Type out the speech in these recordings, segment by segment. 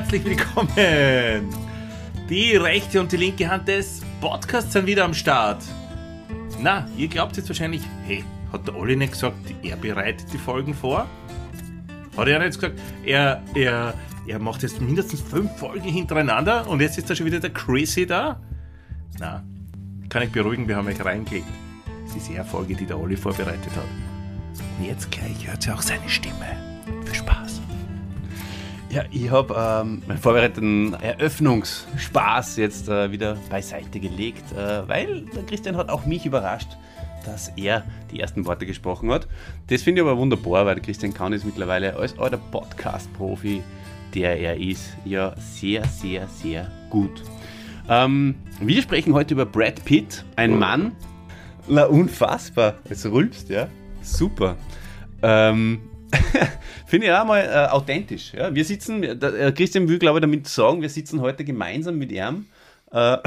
herzlich willkommen. Die rechte und die linke Hand des Podcasts sind wieder am Start. Na, ihr glaubt jetzt wahrscheinlich, hey, hat der Olli nicht gesagt, er bereitet die Folgen vor? Hat er nicht gesagt, er, er, er macht jetzt mindestens fünf Folgen hintereinander und jetzt ist da schon wieder der Chrissy da? Na, kann ich beruhigen, wir haben euch reingelegt. Es ist eher Folge, die der Olli vorbereitet hat. Und jetzt gleich hört ihr auch seine Stimme. Viel Spaß. Ja, ich habe ähm, meinen vorbereiteten Eröffnungsspaß jetzt äh, wieder beiseite gelegt, äh, weil der Christian hat auch mich überrascht, dass er die ersten Worte gesprochen hat. Das finde ich aber wunderbar, weil Christian Kahn ist mittlerweile als alter Podcast-Profi, der er ist, ja sehr, sehr, sehr gut. Ähm, wir sprechen heute über Brad Pitt, ein Mann. Na, unfassbar. Es rülpst, ja. Super. Ähm, Finde ich auch mal äh, authentisch. Ja? Wir sitzen, der, äh, Christian will, glaube ich, damit sagen, wir sitzen heute gemeinsam mit ihm. Äh,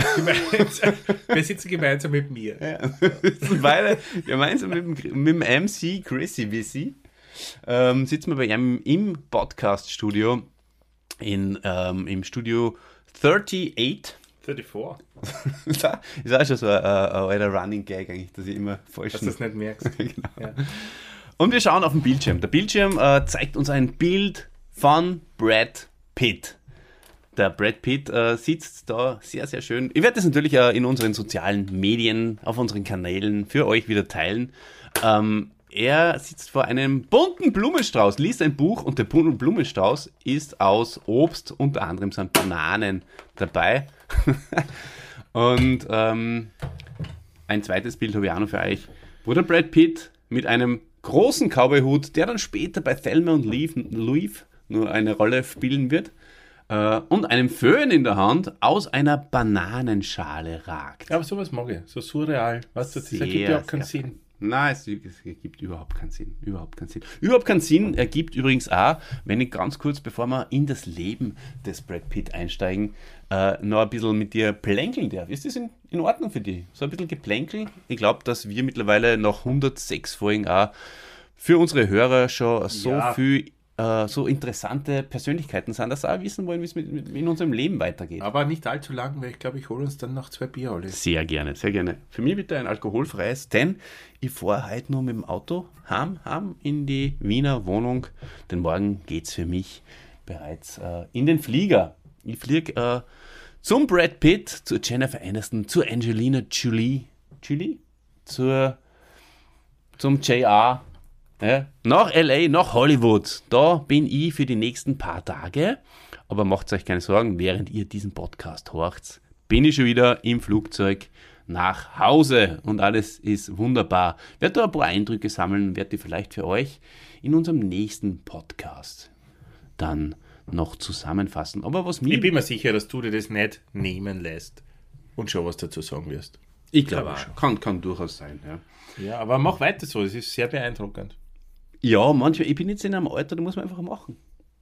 wir sitzen gemeinsam mit mir. Ja. Beide gemeinsam mit dem, mit dem MC Chrissy Wissy. Ähm, sitzen wir bei ihm im Podcast-Studio, ähm, im Studio 38. 34. das ist auch schon so ein, ein, ein alter Running Gag eigentlich, dass ich immer falsch... Dass du das nicht merkst. genau. Ja. Und wir schauen auf den Bildschirm. Der Bildschirm äh, zeigt uns ein Bild von Brad Pitt. Der Brad Pitt äh, sitzt da sehr, sehr schön. Ich werde das natürlich äh, in unseren sozialen Medien, auf unseren Kanälen für euch wieder teilen. Ähm, er sitzt vor einem bunten Blumenstrauß, liest ein Buch und der bunte Blumenstrauß ist aus Obst, unter anderem sind Bananen dabei. und ähm, ein zweites Bild habe ich auch noch für euch, wo der Brad Pitt mit einem großen Cowboy-Hut, der dann später bei Thelma und Louise nur eine Rolle spielen wird, äh, und einem Föhn in der Hand aus einer Bananenschale ragt. Ja, aber sowas mag ich, so surreal. Weißt du, das ergibt ja auch keinen Sinn. Nein, es, es ergibt überhaupt keinen Sinn. Überhaupt keinen Sinn. Überhaupt keinen Sinn ergibt übrigens auch, wenn ich ganz kurz, bevor wir in das Leben des Brad Pitt einsteigen, äh, noch ein bisschen mit dir plänkeln darf. Ist das in, in Ordnung für dich? So ein bisschen geplänkeln? Ich glaube, dass wir mittlerweile nach 106 Folgen auch für unsere Hörer schon so ja. viel äh, so interessante Persönlichkeiten sind, dass sie auch wissen wollen, wie es mit, mit, in unserem Leben weitergeht. Aber nicht allzu lang, weil ich glaube, ich hole uns dann noch zwei Bier, Olli. Sehr gerne, sehr gerne. Für mich bitte ein alkoholfreies, denn ich fahre heute nur mit dem Auto heim, heim in die Wiener Wohnung, denn morgen geht es für mich bereits äh, in den Flieger. Ich fliege äh, zum Brad Pitt, zu Jennifer Aniston, zu Angelina Jolie, Jolie? Zur, zum JR, ja, nach LA, nach Hollywood. Da bin ich für die nächsten paar Tage. Aber macht euch keine Sorgen, während ihr diesen Podcast horcht, bin ich schon wieder im Flugzeug nach Hause und alles ist wunderbar. Ich werde da ein paar Eindrücke sammeln, werde die vielleicht für euch in unserem nächsten Podcast dann noch zusammenfassen. Aber was mir. Ich bin mir sicher, dass du dir das nicht nehmen lässt und schon was dazu sagen wirst. Ich glaube, schon. Kann, kann durchaus sein, ja. Ja, aber mach weiter so, es ist sehr beeindruckend. Ja, manchmal, ich bin jetzt in einem Alter, da muss man einfach machen.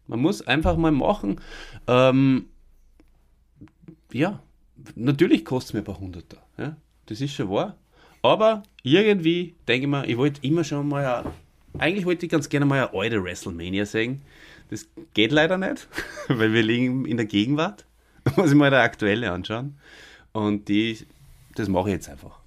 Man muss einfach mal machen. Ähm, ja, natürlich kostet es mir ein paar Hunderter. Ja? Das ist schon wahr. Aber irgendwie denke ich mir, ich wollte immer schon mal, eine, eigentlich wollte ich ganz gerne mal eine alte WrestleMania sehen. Das geht leider nicht, weil wir liegen in der Gegenwart. Muss ich mal der aktuelle anschauen. Und die, das mache ich jetzt einfach.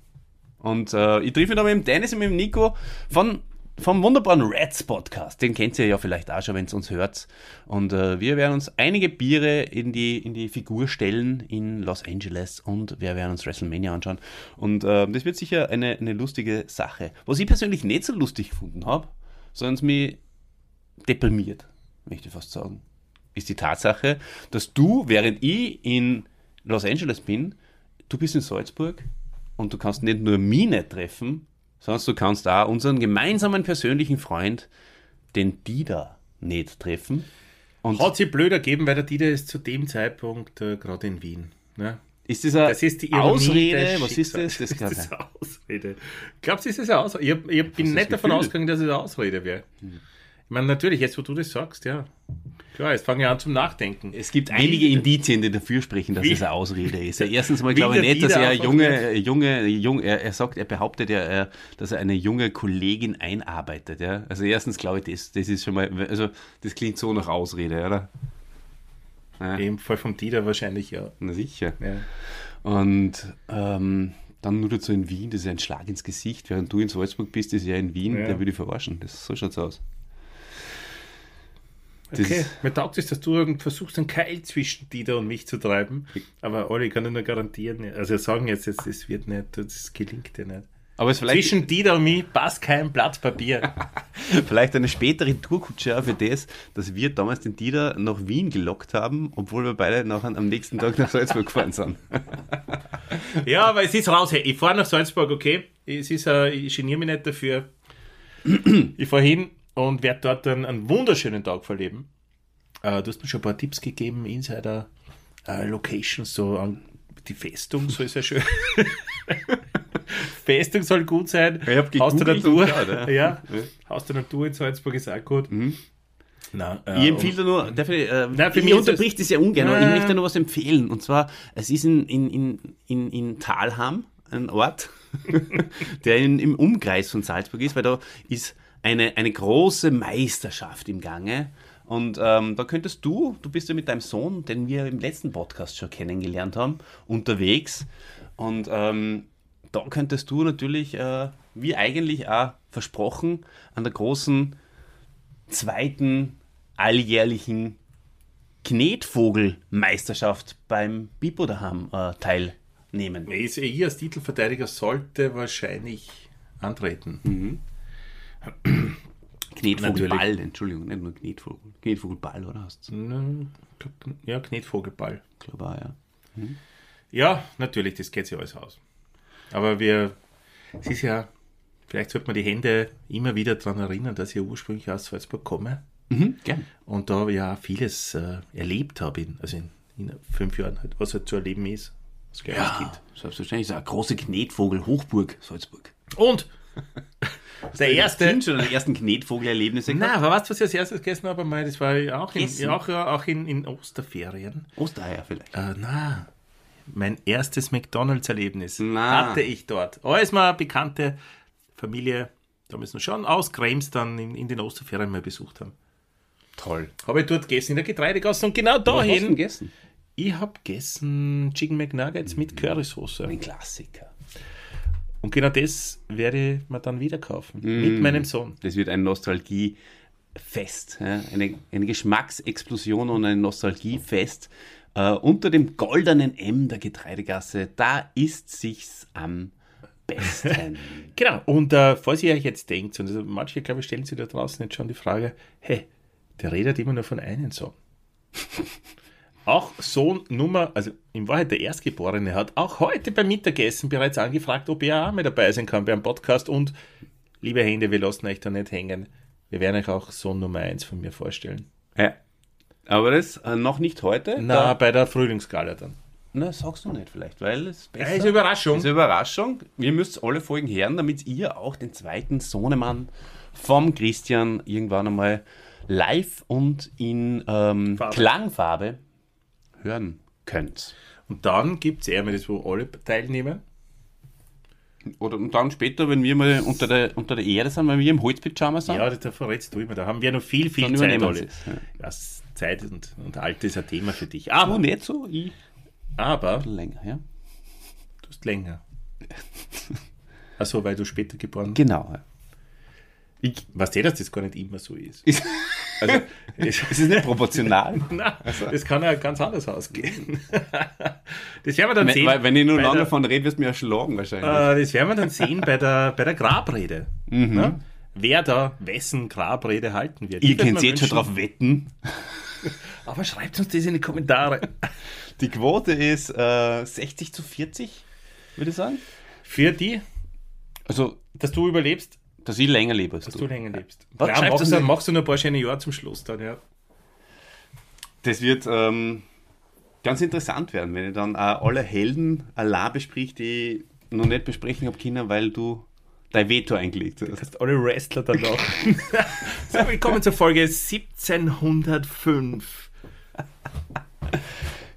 Und äh, ich treffe mich da mit dem Dennis und mit dem Nico von vom wunderbaren Reds Podcast. Den kennt ihr ja vielleicht auch schon, wenn es uns hört. Und äh, wir werden uns einige Biere in die, in die Figur stellen in Los Angeles und wir werden uns WrestleMania anschauen. Und äh, das wird sicher eine, eine lustige Sache. Was ich persönlich nicht so lustig gefunden habe, sondern es mich deprimiert, möchte ich fast sagen, ist die Tatsache, dass du, während ich in Los Angeles bin, du bist in Salzburg und du kannst nicht nur mich nicht treffen, sondern du kannst auch unseren gemeinsamen persönlichen Freund, den Dieter, nicht treffen. Und Hat sie blöder geben, weil der Dieter ist zu dem Zeitpunkt äh, gerade in Wien. Ne? Ist das, das ist die Ausrede? Was ist das? Das, ist das eine Ausrede. Glaubst du, ist das eine Ausrede? Ich, ich bin nicht davon ausgegangen, dass es eine Ausrede wäre. Hm. Meine, natürlich, jetzt wo du das sagst, ja. Klar, jetzt fange ich an zum Nachdenken. Es gibt einige Indizien, die dafür sprechen, dass wie, es eine Ausrede ist. Erstens mal glaube ich nicht, dass er junge, junge, junge, er, er, sagt, er behauptet ja, dass er eine junge Kollegin einarbeitet. Ja? Also erstens glaube ich, das, das ist schon mal, also das klingt so nach Ausrede, oder? Ja. Im Fall vom Dieter wahrscheinlich ja. Na sicher. ja. Und ähm, dann nur dazu in Wien, das ist ja ein Schlag ins Gesicht. Während du in Salzburg bist, ist er in Wien, Ja. der würde ich verarschen. Das, so schaut's aus. Okay, mir taugt es, dass du versuchst, einen Keil zwischen Dieter und mich zu treiben. Aber Olli kann ich nur garantieren, also sagen jetzt, es, es wird nicht, das gelingt dir nicht. Aber es vielleicht, Zwischen Dieter und mich passt kein Blatt Papier. vielleicht eine spätere Tourkutsche für das, dass wir damals den Dieter nach Wien gelockt haben, obwohl wir beide nachher am nächsten Tag nach Salzburg gefahren sind. ja, aber es ist raus. Hey, ich fahre nach Salzburg, okay? Es ist, äh, ich geniere mich nicht dafür. ich fahre hin und werde dort einen, einen wunderschönen Tag verleben. Äh, du hast mir schon ein paar Tipps gegeben, Insider äh, Locations, so an die Festung soll sehr schön. Festung soll gut sein. Ich hab Haus der Natur. geschaut, ja. ja. Haus der Natur in Salzburg ist auch gut. Na, äh, Ich empfehle dir nur, darf ich, äh, Nein, für ich mich unterbricht es ja ungern, aber ich Nein. möchte nur was empfehlen. Und zwar, es ist in, in, in, in, in Talham, ein Ort, der in, im Umkreis von Salzburg ist, weil da ist eine, eine große Meisterschaft im Gange. Und ähm, da könntest du, du bist ja mit deinem Sohn, den wir im letzten Podcast schon kennengelernt haben, unterwegs. Und ähm, da könntest du natürlich, äh, wie eigentlich auch versprochen, an der großen zweiten alljährlichen Knetvogelmeisterschaft beim Bipo daheim äh, teilnehmen. Ich, ich als Titelverteidiger sollte wahrscheinlich antreten. Knetvogelball. Entschuldigung, nicht nur Knetvogel. Knetvogelball, oder hast du? Ja, Knetvogelball. Ich glaube auch, ja. Ja, natürlich, das geht sich alles aus. Aber wir, es ist ja, vielleicht sollte man die Hände immer wieder daran erinnern, dass ich ja ursprünglich aus Salzburg komme Mhm, gern. und da ja vieles äh, erlebt habe, in, also in, in fünf Jahren, halt, was halt zu erleben ist, als Ja, Kind. selbstverständlich. ist eine große Knetvogel-Hochburg, Salzburg. Und der erste. Kind schon die ersten Knetvogelerlebnisse Nein, aber weißt du, was ich als erstes gegessen habe? Mal? Das war auch in, Essen? auch, auch in, in Osterferien. Ostereier vielleicht. Äh, na, mein erstes McDonalds-Erlebnis Na. hatte ich dort. Alles mal eine bekannte Familie, da müssen wir schon aus Krems dann in, in den Osterferien mal besucht haben. Toll. Habe ich dort gegessen in der Getreidegasse und genau Was hast du dahin. gegessen? Ich habe gegessen Chicken McNuggets mit Currysoße. Ein Klassiker. Und genau das werde ich mir dann wieder kaufen. Mit meinem Sohn. Das wird ein Nostalgiefest. Eine, eine Geschmacksexplosion und ein Nostalgiefest. Äh, unter dem goldenen M der Getreidegasse, da ist sich's am besten. Genau. Und äh, falls ihr euch jetzt denkt, und also manche, glaube ich, stellen sich da draußen jetzt schon die Frage, hey, der redet immer nur von einem Sohn. auch Sohn Nummer, also in Wahrheit der Erstgeborene, hat auch heute beim Mittagessen bereits angefragt, ob er auch mit dabei sein kann beim Podcast. Und liebe Hände, wir lassen euch da nicht hängen. Wir werden euch auch Sohn Nummer 1 von mir vorstellen. ja. Aber das äh, noch nicht heute. Na, Da, bei der Frühlingsgala dann. na, sagst du nicht vielleicht, weil es besser Ja, ist eine Überraschung. ist eine Überraschung. Ihr müsst alle Folgen hören, damit ihr auch den zweiten Sohnemann vom Christian irgendwann einmal live und in ähm, Farbe. Hören könnt. Und dann gibt es eher mal das, wo alle teilnehmen. Oder und dann später, wenn wir mal unter der, unter der Erde sind, wenn wir im Holzpyjama sind, Ja, das da verrätst du immer. Da haben wir noch viel, viel dann Zeit, es. Ja. Das Zeit und, und Alter ist ein Thema für dich. Du Aber, nicht so, ich aber länger, ja. du hast länger. Achso, weil du später geboren bist. Genau. Ja. Ich weißt du, dass das gar nicht immer so ist. Ist, Also, es, ist nicht proportional. na, das kann ja ganz anders ausgehen. Das werden wir dann sehen. Weil, wenn ich nur lange der, davon rede, wirst du mir erschlagen wahrscheinlich. äh, Das werden wir dann sehen bei der, bei der Grabrede. Mhm. Ne? Wer da wessen Grabrede halten wird. Ihr könnt jetzt schon drauf wetten. Aber schreibt uns das in die Kommentare. Die Quote ist äh, 60 zu 40, würde ich sagen. Für die, Also, dass du überlebst, dass ich länger lebe als dass du. du länger lebst. Was Ja, machst, das du, machst du noch ein paar schöne Jahre zum Schluss dann, ja. Das wird ähm, ganz interessant werden, wenn ich dann auch alle Helden allein besprich, die ich noch nicht besprechen habe können, weil du dein Veto eingelegt hast. hast alle Wrestler dann noch. so, willkommen zur Folge 1705.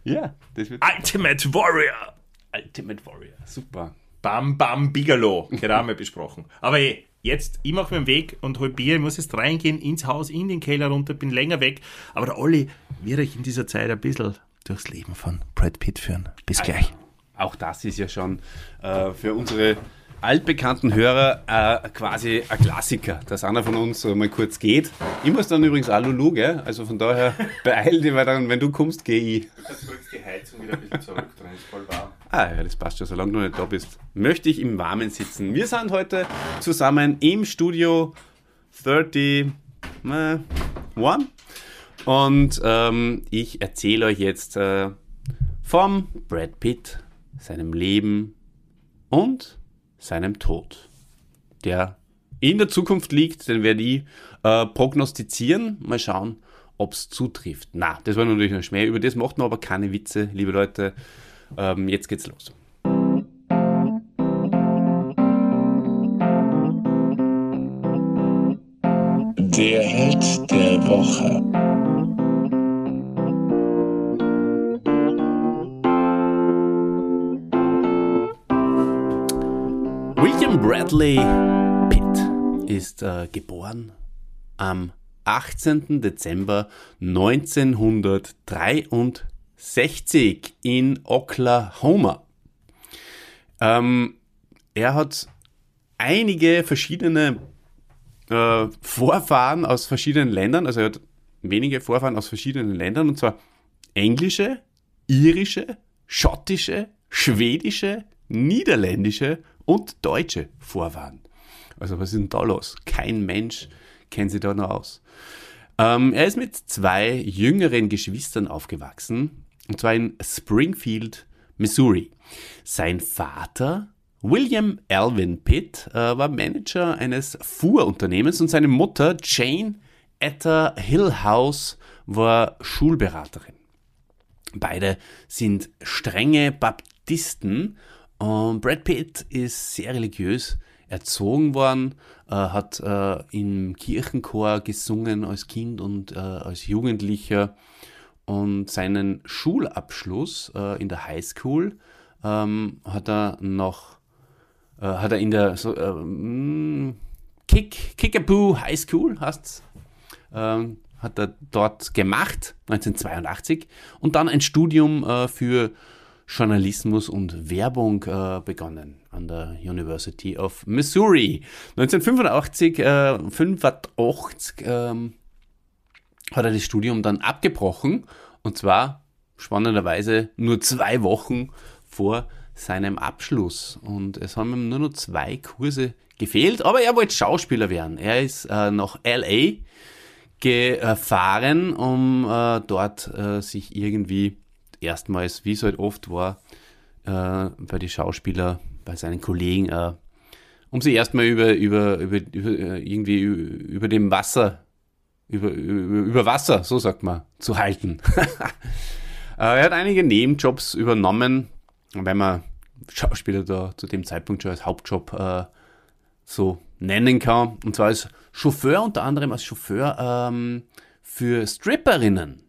Ja, das wird Ultimate Warrior. Ultimate Warrior. Super. Bam Bam Bigelow, gerade einmal besprochen. Aber eh, jetzt, ich mache meinen Weg und hol Bier, ich muss jetzt reingehen ins Haus, in den Keller runter, bin länger weg. Aber der Olli wird euch in dieser Zeit ein bisschen durchs Leben von Brad Pitt führen. Bis gleich. Auch das ist ja schon äh, für unsere altbekannten Hörer äh, quasi ein Klassiker, dass einer von uns mal kurz geht. Ich muss dann übrigens auch Lulu, gell? Also von daher beeil dich, weil dann, wenn du kommst, gehe ich. Jetzt die Heizung wieder ein bisschen zurück, drin ist voll warm. Ah ja, das passt schon, solange du nicht da bist. Möchte ich im Warmen sitzen. Wir sind heute zusammen im Studio 30 äh, One und ähm, ich erzähle euch jetzt äh, vom Brad Pitt, seinem Leben und seinem Tod, der in der Zukunft liegt, den werde ich äh, prognostizieren. Mal schauen, ob es zutrifft. Na, das war natürlich ein Schmäh. Über das macht man aber keine Witze, liebe Leute. Ähm, jetzt geht's los. Der Held der Woche. William Bradley Pitt ist äh, geboren am 18. Dezember 1963 in Oklahoma. Ähm, er hat einige verschiedene äh, Vorfahren aus verschiedenen Ländern, also er hat wenige Vorfahren aus verschiedenen Ländern, und zwar englische, irische, schottische, schwedische, niederländische und deutsche Vorfahren. Also was ist denn da los? Kein Mensch kennt sich da noch aus. Ähm, er ist mit zwei jüngeren Geschwistern aufgewachsen, und zwar in Springfield, Missouri. Sein Vater, William Alvin Pitt, äh, war Manager eines Fuhrunternehmens und seine Mutter, Jane Etta Hillhouse, war Schulberaterin. Beide sind strenge Baptisten und Brad Pitt ist sehr religiös erzogen worden, äh, hat äh, im Kirchenchor gesungen als Kind und als Jugendlicher und seinen Schulabschluss äh, in der Highschool ähm, hat er noch äh, hat er in der so, äh, Kick, Kickapoo High School heißt's, ähm, hat er dort gemacht 1982 und dann ein Studium für Journalismus und Werbung äh, begonnen an der University of Missouri. 1985 äh, 85, ähm, hat er das Studium dann abgebrochen und zwar spannenderweise nur zwei Wochen vor seinem Abschluss. Und es haben ihm nur noch zwei Kurse gefehlt, aber er wollte Schauspieler werden. Er ist äh, nach LA gefahren, um äh, dort äh, sich irgendwie erstmals, wie es halt oft war, äh, bei den Schauspielern, bei seinen Kollegen, äh, um sie erstmal über, über, über, über, äh, irgendwie über dem Wasser, über, über, über Wasser, so sagt man, zu halten. Äh, er hat einige Nebenjobs übernommen, wenn man Schauspieler da zu dem Zeitpunkt schon als Hauptjob äh, so nennen kann. Und zwar als Chauffeur, unter anderem als Chauffeur ähm, für Stripperinnen.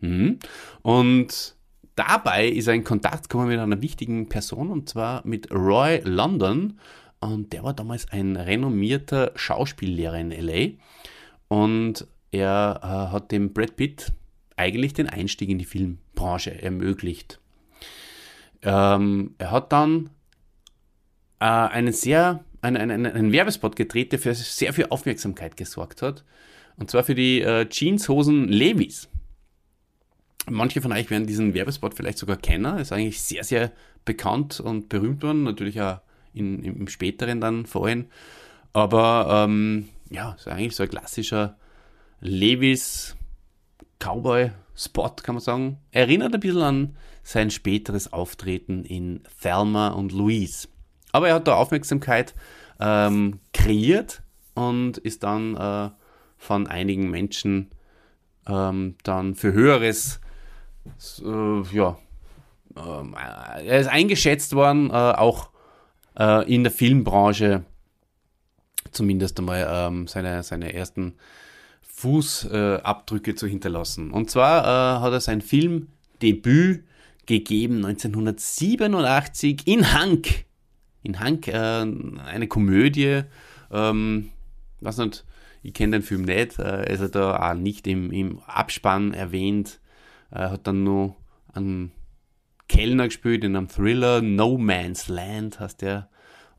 Mhm. Und dabei ist er in Kontakt gekommen mit einer wichtigen Person und zwar mit Roy London. Und der war damals ein renommierter Schauspiellehrer in LA. Und er äh, hat dem Brad Pitt eigentlich den Einstieg in die Filmbranche ermöglicht. Ähm, er hat dann äh, einen sehr, einen, einen, einen, Werbespot gedreht, der für sehr viel Aufmerksamkeit gesorgt hat. Und zwar für die äh, Jeanshosen Levis. Manche von euch werden diesen Werbespot vielleicht sogar kennen. Ist eigentlich sehr, sehr bekannt und berühmt worden. Natürlich auch in, im späteren dann vorhin. Aber ähm, ja, ist eigentlich so ein klassischer Levis Cowboy-Spot, kann man sagen. Erinnert ein bisschen an sein späteres Auftreten in Thelma und Louise. Aber er hat da Aufmerksamkeit ähm, kreiert und ist dann äh, von einigen Menschen ähm, dann für Höheres äh, ja, ähm, er ist eingeschätzt worden, äh, auch äh, in der Filmbranche, zumindest einmal ähm, seine, seine ersten Fußabdrücke zu hinterlassen. Und zwar äh, hat er sein Filmdebüt gegeben 1987 in Hank in Hank, äh, eine Komödie. Ähm, weiß nicht, ich kenne den Film nicht, äh, ist er da auch nicht im, im Abspann erwähnt. Er hat dann nur einen Kellner gespielt in einem Thriller, No Man's Land heißt der.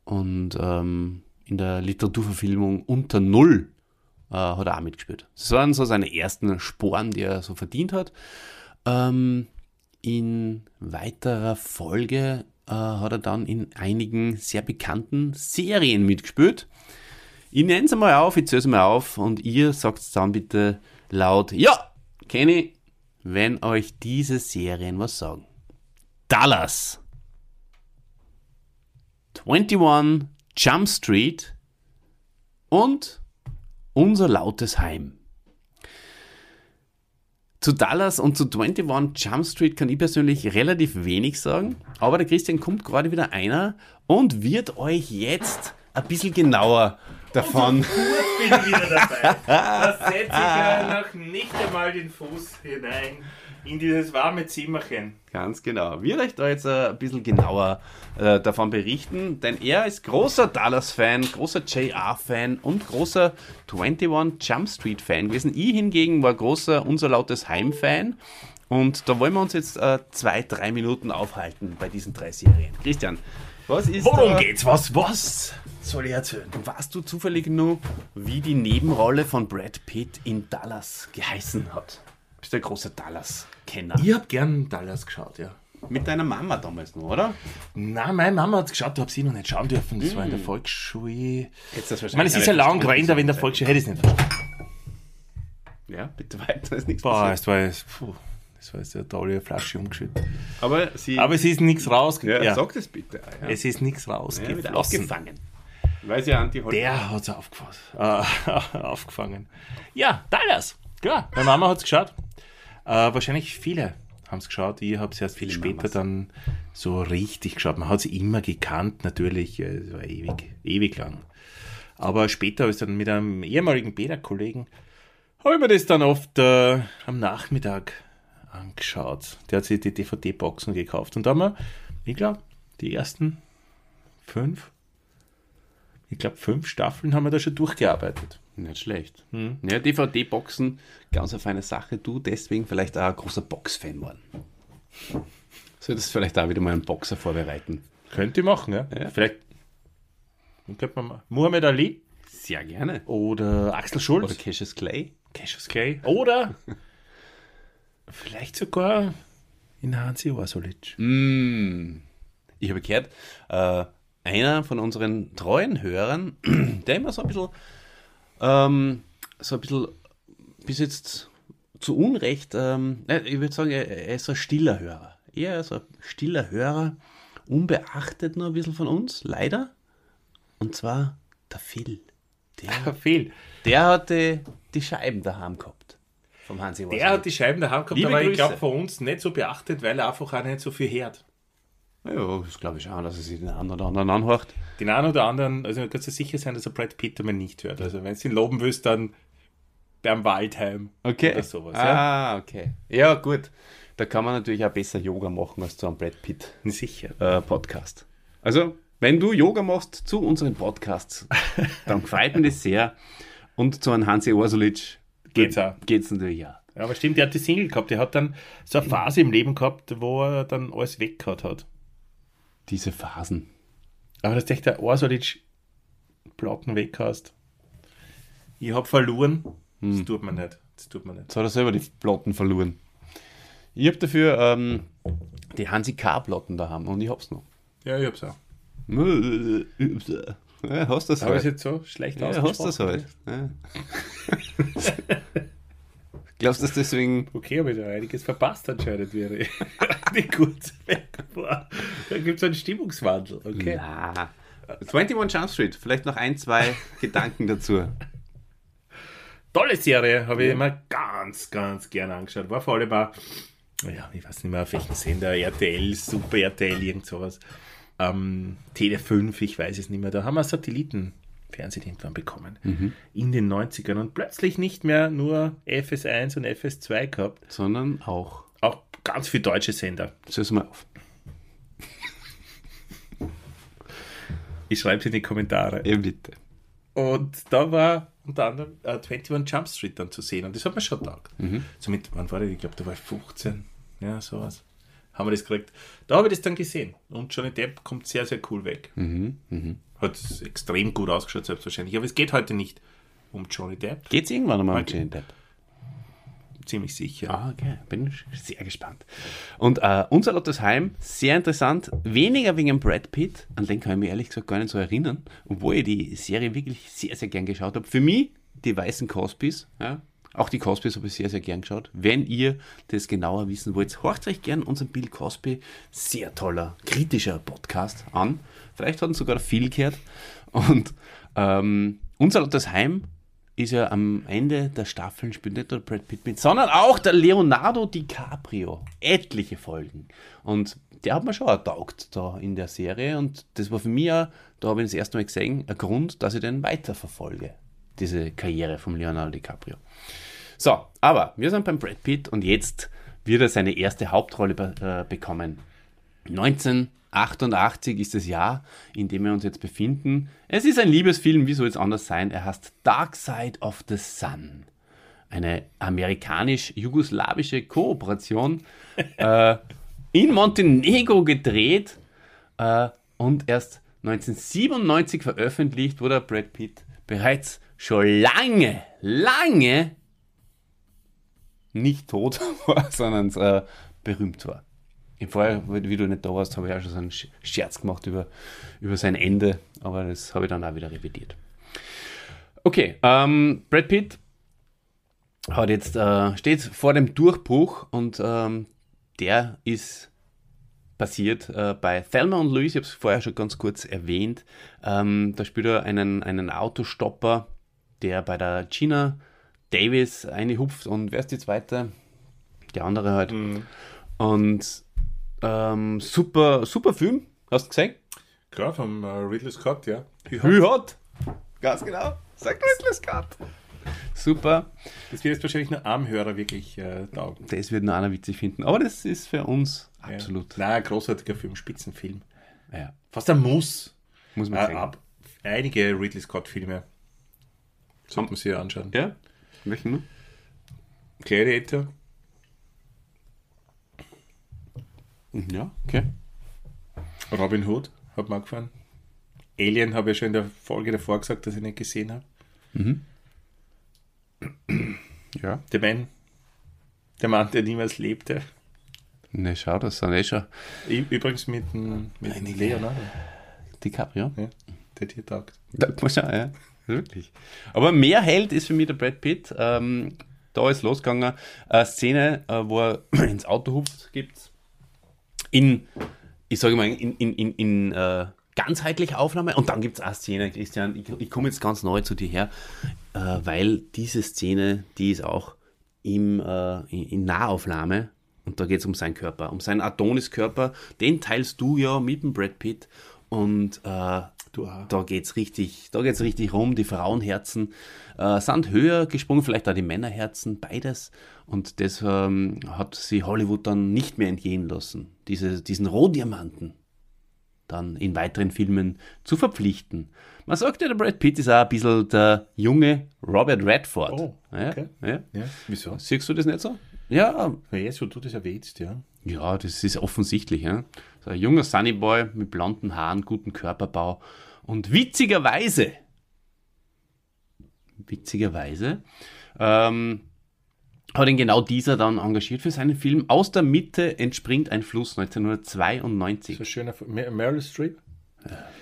Und ähm, in der Literaturverfilmung Unter Null äh, hat er auch mitgespielt. Das waren so seine ersten Sporen, die er so verdient hat. Ähm, in weiterer Folge äh, hat er dann in einigen sehr bekannten Serien mitgespielt. Ich nenne es mal auf, ich zähle es mal auf und ihr sagt es dann bitte laut, ja, kenne ich, wenn euch diese Serien was sagen. Dallas, 21 Jump Street und unser lautes Heim. Zu Dallas und zu 21 Jump Street kann ich persönlich relativ wenig sagen, aber der Christian kommt gerade wieder einer und wird euch jetzt ein bisschen genauer davon. Bin ich wieder dabei. Da setze ich ja noch nicht einmal den Fuß hinein in dieses warme Zimmerchen. Ganz genau. Wir euch da jetzt ein bisschen genauer äh, davon berichten, denn er ist großer Dallas-Fan, großer JR-Fan und großer 21 Jump Street-Fan gewesen. Ich hingegen war großer Unser Lautes Heim-Fan. Und da wollen wir uns jetzt äh, zwei, drei Minuten aufhalten bei diesen drei Serien. Christian, was ist Worum da, geht's? Was, was soll ich erzählen? Warst du zufällig nur, wie die Nebenrolle von Brad Pitt in Dallas geheißen hat? Bist ein großer Dallas-Kenner? Ich hab gern Dallas geschaut, ja. Mit deiner Mama damals noch, oder? Na, meine Mama hat geschaut, du hast sie noch nicht schauen dürfen. Das war in der Volksschule. Jetzt das Ich meine, es ist ja lang gewesen, aber in der Volksschule hätte ich es nicht verstanden. Ja, bitte weiter, ist nichts Boah, passiert. das war jetzt, das war jetzt eine tolle Flasche umgeschüttet. Aber sie. Aber es ist nichts ja, rausgegangen. Ja, sag das bitte. Ja. Es ist nichts ja, wieder rausgeflossen. aufgefangen. Weil sie anti Der hat es aufgefasst, aufgefangen. Ja, Dallas. Klar, meine Mama hat es geschaut. Äh, wahrscheinlich viele haben es geschaut. Ich habe es erst viel später Mamas. dann so richtig geschaut. Man hat sie immer gekannt, natürlich. äh, Es war ewig, ewig lang. Aber später, als dann mit einem ehemaligen Bäder-Kollegen, habe ich mir das dann oft äh, am Nachmittag angeschaut. Der hat sich die DVD-Boxen gekauft. Und da haben wir, ich glaube, die ersten fünf, ich glaube, fünf Staffeln haben wir da schon durchgearbeitet. Nicht schlecht. Ja, DVD-Boxen, ganz eine feine Sache. Du deswegen vielleicht auch ein großer Box-Fan worden. Solltest vielleicht auch wieder mal einen Boxer vorbereiten. Könnte ich machen, ja. Ja. Vielleicht könnte man mal Muhammad Ali Sehr gerne. oder Axel Schulz, Oder Cassius Clay. Cassius Clay oder vielleicht sogar in Hansi Orsulic. Mm. Ich habe gehört, äh, einer von unseren treuen Hörern, der immer so ein bisschen, ähm, so ein bisschen bis jetzt zu Unrecht, ähm, äh, ich würde sagen, er, er ist ein stiller Hörer. Eher so ein stiller Hörer, unbeachtet nur ein bisschen von uns, leider. Und zwar der Phil. Der, Viel. der hatte die Scheiben daheim gehabt. Vom Hansi Der hat die Scheiben daheim gehabt, Liebe aber ich Grüße. glaube von uns nicht so beachtet, weil er einfach auch nicht so viel hört. Ja, das glaube ich auch, dass er sich den einen oder anderen anhört. Den einen oder anderen, also kannst du sicher sein, dass er Brad Pitt einmal nicht hört. Also wenn du ihn loben willst, dann beim Waldheim Okay. oder sowas. Ja? Ah, okay. Ja, gut. Da kann man natürlich auch besser Yoga machen als zu einem Brad Pitt Sicher. äh, Podcast. Also, wenn du Yoga machst zu unseren Podcasts, dann gefällt mir das sehr. Und zu einem Hansi Orsulic Geht's auch. geht's natürlich auch. Ja, aber stimmt, der hat die Single gehabt. Der hat dann so eine Phase im Leben gehabt, wo er dann alles weggehauen hat. Diese Phasen. Aber dass du echt der Orsulic Blocken weghast. Ich hab verloren. Das tut man nicht. Das tut man nicht. Jetzt hat er selber die Plotten verloren. Ich habe dafür ähm, die Hansi K-Plotten daheim und ich hab's noch. Ja, ich hab's auch. Ja, hast das ist halt. jetzt so schlecht Ja, hast das halt. Ja. Glaubst du, dass deswegen Okay, aber ich da einiges verpasst anscheinend wäre. Die kurz weg war. Da gibt es einen Stimmungswandel. Okay. Na. 21 Jump Street, vielleicht noch ein, zwei Gedanken dazu. Tolle Serie, habe ich immer ganz, ganz gerne angeschaut. War vor allem auch, ja, ich weiß nicht mehr auf welchen Sender, RTL, Super RTL, irgend sowas. Ähm, Tele 5, ich weiß es nicht mehr. Da haben wir Satellitenfernsehen irgendwann bekommen. In den 90ern und plötzlich nicht mehr nur FS1 und FS2 gehabt, Sondern auch. Ganz viele deutsche Sender. Sös mal auf. Ich schreibe es in die Kommentare. Ja, bitte. Und da war unter anderem äh, 21 Jump Street dann zu sehen. Und das hat mir schon taugt. Mhm. So mit, wann war ich? Ich glaube, da war ich 15. Ja, sowas. Haben wir das gekriegt. Da habe ich das dann gesehen. Und Johnny Depp kommt sehr, sehr cool weg. Mhm. Mhm. Hat extrem gut ausgeschaut, selbstverständlich. Aber es geht heute nicht um Johnny Depp. Geht's irgendwann einmal um. Johnny Depp? Ziemlich sicher. Ah, okay. Bin sehr gespannt. Und äh, unser Lottesheim, sehr interessant. Weniger wegen Brad Pitt, an den kann ich mich ehrlich gesagt gar nicht so erinnern, obwohl ich die Serie wirklich sehr, sehr gern geschaut habe. Für mich die weißen Cosbys, ja, auch die Cosbys habe ich sehr, sehr gern geschaut. Wenn ihr das genauer wissen wollt, horcht euch gern unseren Bill Cosby, sehr toller, kritischer Podcast an. Vielleicht hat uns sogar viel gehört. Und ähm, unser Lottesheim ist ja am Ende der Staffeln spielt nicht nur Brad Pitt mit, sondern auch der Leonardo DiCaprio. Etliche Folgen. Und der hat mir schon ertaugt da in der Serie. Und das war für mich ja, da habe ich das erste Mal gesehen, ein Grund, dass ich den weiterverfolge. Diese Karriere von Leonardo DiCaprio. So, aber wir sind beim Brad Pitt und jetzt wird er seine erste Hauptrolle be äh, bekommen. 1988 ist das Jahr, in dem wir uns jetzt befinden. Es ist ein Liebesfilm, wie soll es anders sein? Er heißt Dark Side of the Sun. Eine amerikanisch-jugoslawische Kooperation äh, in Montenegro gedreht äh, und erst 1997 veröffentlicht, wo der Brad Pitt bereits schon lange, lange nicht tot war, sondern äh, berühmt war. Im Vorher, wie du nicht da warst, habe ich auch schon so einen Sch- Scherz gemacht über, über sein Ende, aber das habe ich dann auch wieder revidiert. Okay, ähm, Brad Pitt hat jetzt, äh, steht vor dem Durchbruch und ähm, der ist passiert äh, bei Thelma und Louise, ich habe es vorher schon ganz kurz erwähnt. Ähm, da spielt er einen, einen Autostopper, der bei der Gina Davis einhupft und wer ist die zweite? Der andere halt. Und ähm, super, super Film, hast du gesehen? Klar, vom äh, Ridley Scott, ja. Hot. Ganz genau. Sagt Ridley Scott. Super. Das wird jetzt wahrscheinlich nur Armhörer wirklich äh, taugen. Das wird nur einer witzig finden. Aber das ist für uns absolut. Ja. Nein, großartiger Film, Spitzenfilm. Ja. Fast ein Muss. Muss man Äh, ab, einige Ridley Scott-Filme sollte man sich anschauen. Ja? Welchen? Gladiator, Ja, okay. Robin Hood, hat mir gefallen. Alien habe ich schon in der Folge davor gesagt, dass ich nicht gesehen habe. Ja. Der Mann, der Mann, der niemals lebte. Ne, schau, das sind eh schon Übrigens mit dem, mit Leonardo, DiCaprio. ja, der dir taugt. Da schauen, ja. Wirklich. Aber mehr Held ist für mich der Brad Pitt. Ähm, da ist losgegangen. Eine Szene, äh, wo er ins Auto hupft, gibt's in, ich sage mal, in, in, in, in äh, ganzheitlicher Aufnahme. Und dann gibt es eine Szene, Christian, ich, ich komme jetzt ganz neu zu dir her, äh, weil diese Szene, die ist auch im, äh, in, in Nahaufnahme. Und da geht es um seinen Körper, um seinen Adoniskörper. Den teilst du ja mit dem Brad Pitt. Und äh, Du auch. da geht's richtig, da geht's richtig rum. Die Frauenherzen äh, sind höher gesprungen, vielleicht auch die Männerherzen, beides. Und das ähm, hat sie Hollywood dann nicht mehr entgehen lassen, diese, diesen Rohdiamanten dann in weiteren Filmen zu verpflichten. Man sagt ja, der Brad Pitt ist auch ein bisschen der junge Robert Redford. Oh, ja, okay. ja. Ja, wieso? Siehst du das nicht so? Ja, Ja, jetzt, wo du das erwähnst, ja. Ja, das ist offensichtlich. Ja? So ein junger Sunnyboy mit blonden Haaren, guten Körperbau und witzigerweise, witzigerweise, ähm, hat ihn genau dieser dann engagiert für seinen Film Aus der Mitte entspringt ein Fluss 1992. So ein schöner Meryl Streep.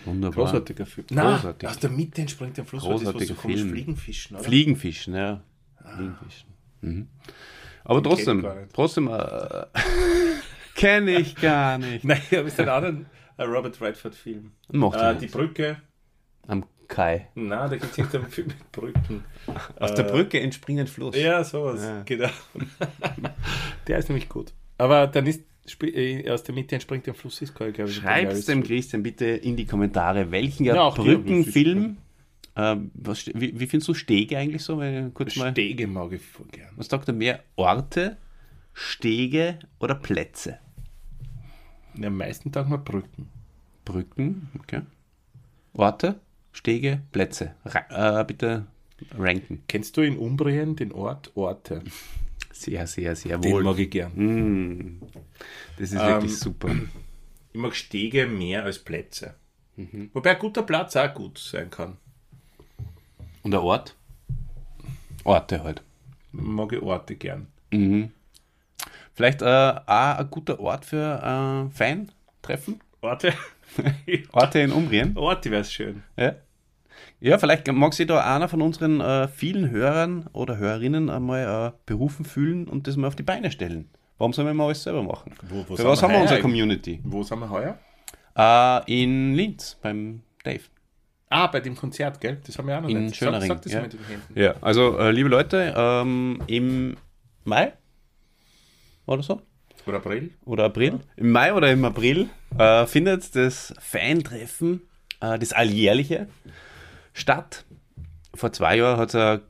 Wunderbar. Großartiger Film. Großartig. aus der Mitte entspringt der Fluss. Großartiger das, was so Film. Fliegenfischen, oder? Fliegenfischen, ja. Fliegenfischen. Mhm. Aber Den trotzdem, trotzdem, äh, kenne ich gar nicht. Nein, aber es ist ein anderer äh, Robert Redford-Film. Äh, die. Brücke. Am Kai. Na, da gibt es irgendeinen Film mit Brücken. Aus der Brücke entspringt ein Fluss. Ja, sowas. Ja. Genau. der ist nämlich gut. Aber dann ist äh, aus der Mitte entspringt der Fluss ist, glaube ich. Meryl Schreibt dem. Christian bitte in die Kommentare, welchen Ja, auch Brückenfilm. Ähm, was, wie, wie findest du Stege eigentlich so? Ich kurz mal, Stege mag ich voll gern. was sagt er mehr? Orte, Stege oder Plätze? Ja, am meisten Tag mal Brücken. Brücken, okay. Orte, Stege, Plätze. Ra äh, bitte ranken. Kennst du in Umbrien den Ort Orte? Sehr, sehr, sehr Den wohl. mag ich gern. Mm. Das ist wirklich super. Ich mag Stege mehr als Plätze. Mhm. Wobei ein guter Platz auch gut sein kann. Und der Ort? Orte halt. Mag ich Orte gern. Vielleicht äh, auch ein guter Ort für äh, Fan-Treffen? Orte? Orte in Umbrien? Orte wäre schön. Ja. Ja, vielleicht mag sich da einer von unseren äh, vielen Hörern oder Hörerinnen einmal äh, berufen fühlen und das mal auf die Beine stellen. Warum sollen wir mal alles selber machen? Wo- wo Für was wir haben wir unsere? Community? Wo sind wir heuer? Äh, in Linz beim Dave. Ah, bei dem Konzert, gell? Das haben wir auch noch In nicht. Schönering, Sag, sag das ja. mit den Händen. Ja, also äh, liebe Leute, ähm, im Mai oder so? Oder April? oder April, im Mai oder im April, äh, findet das Fan-Treffen, äh, das alljährliche, statt. Vor zwei Jahren hat es eine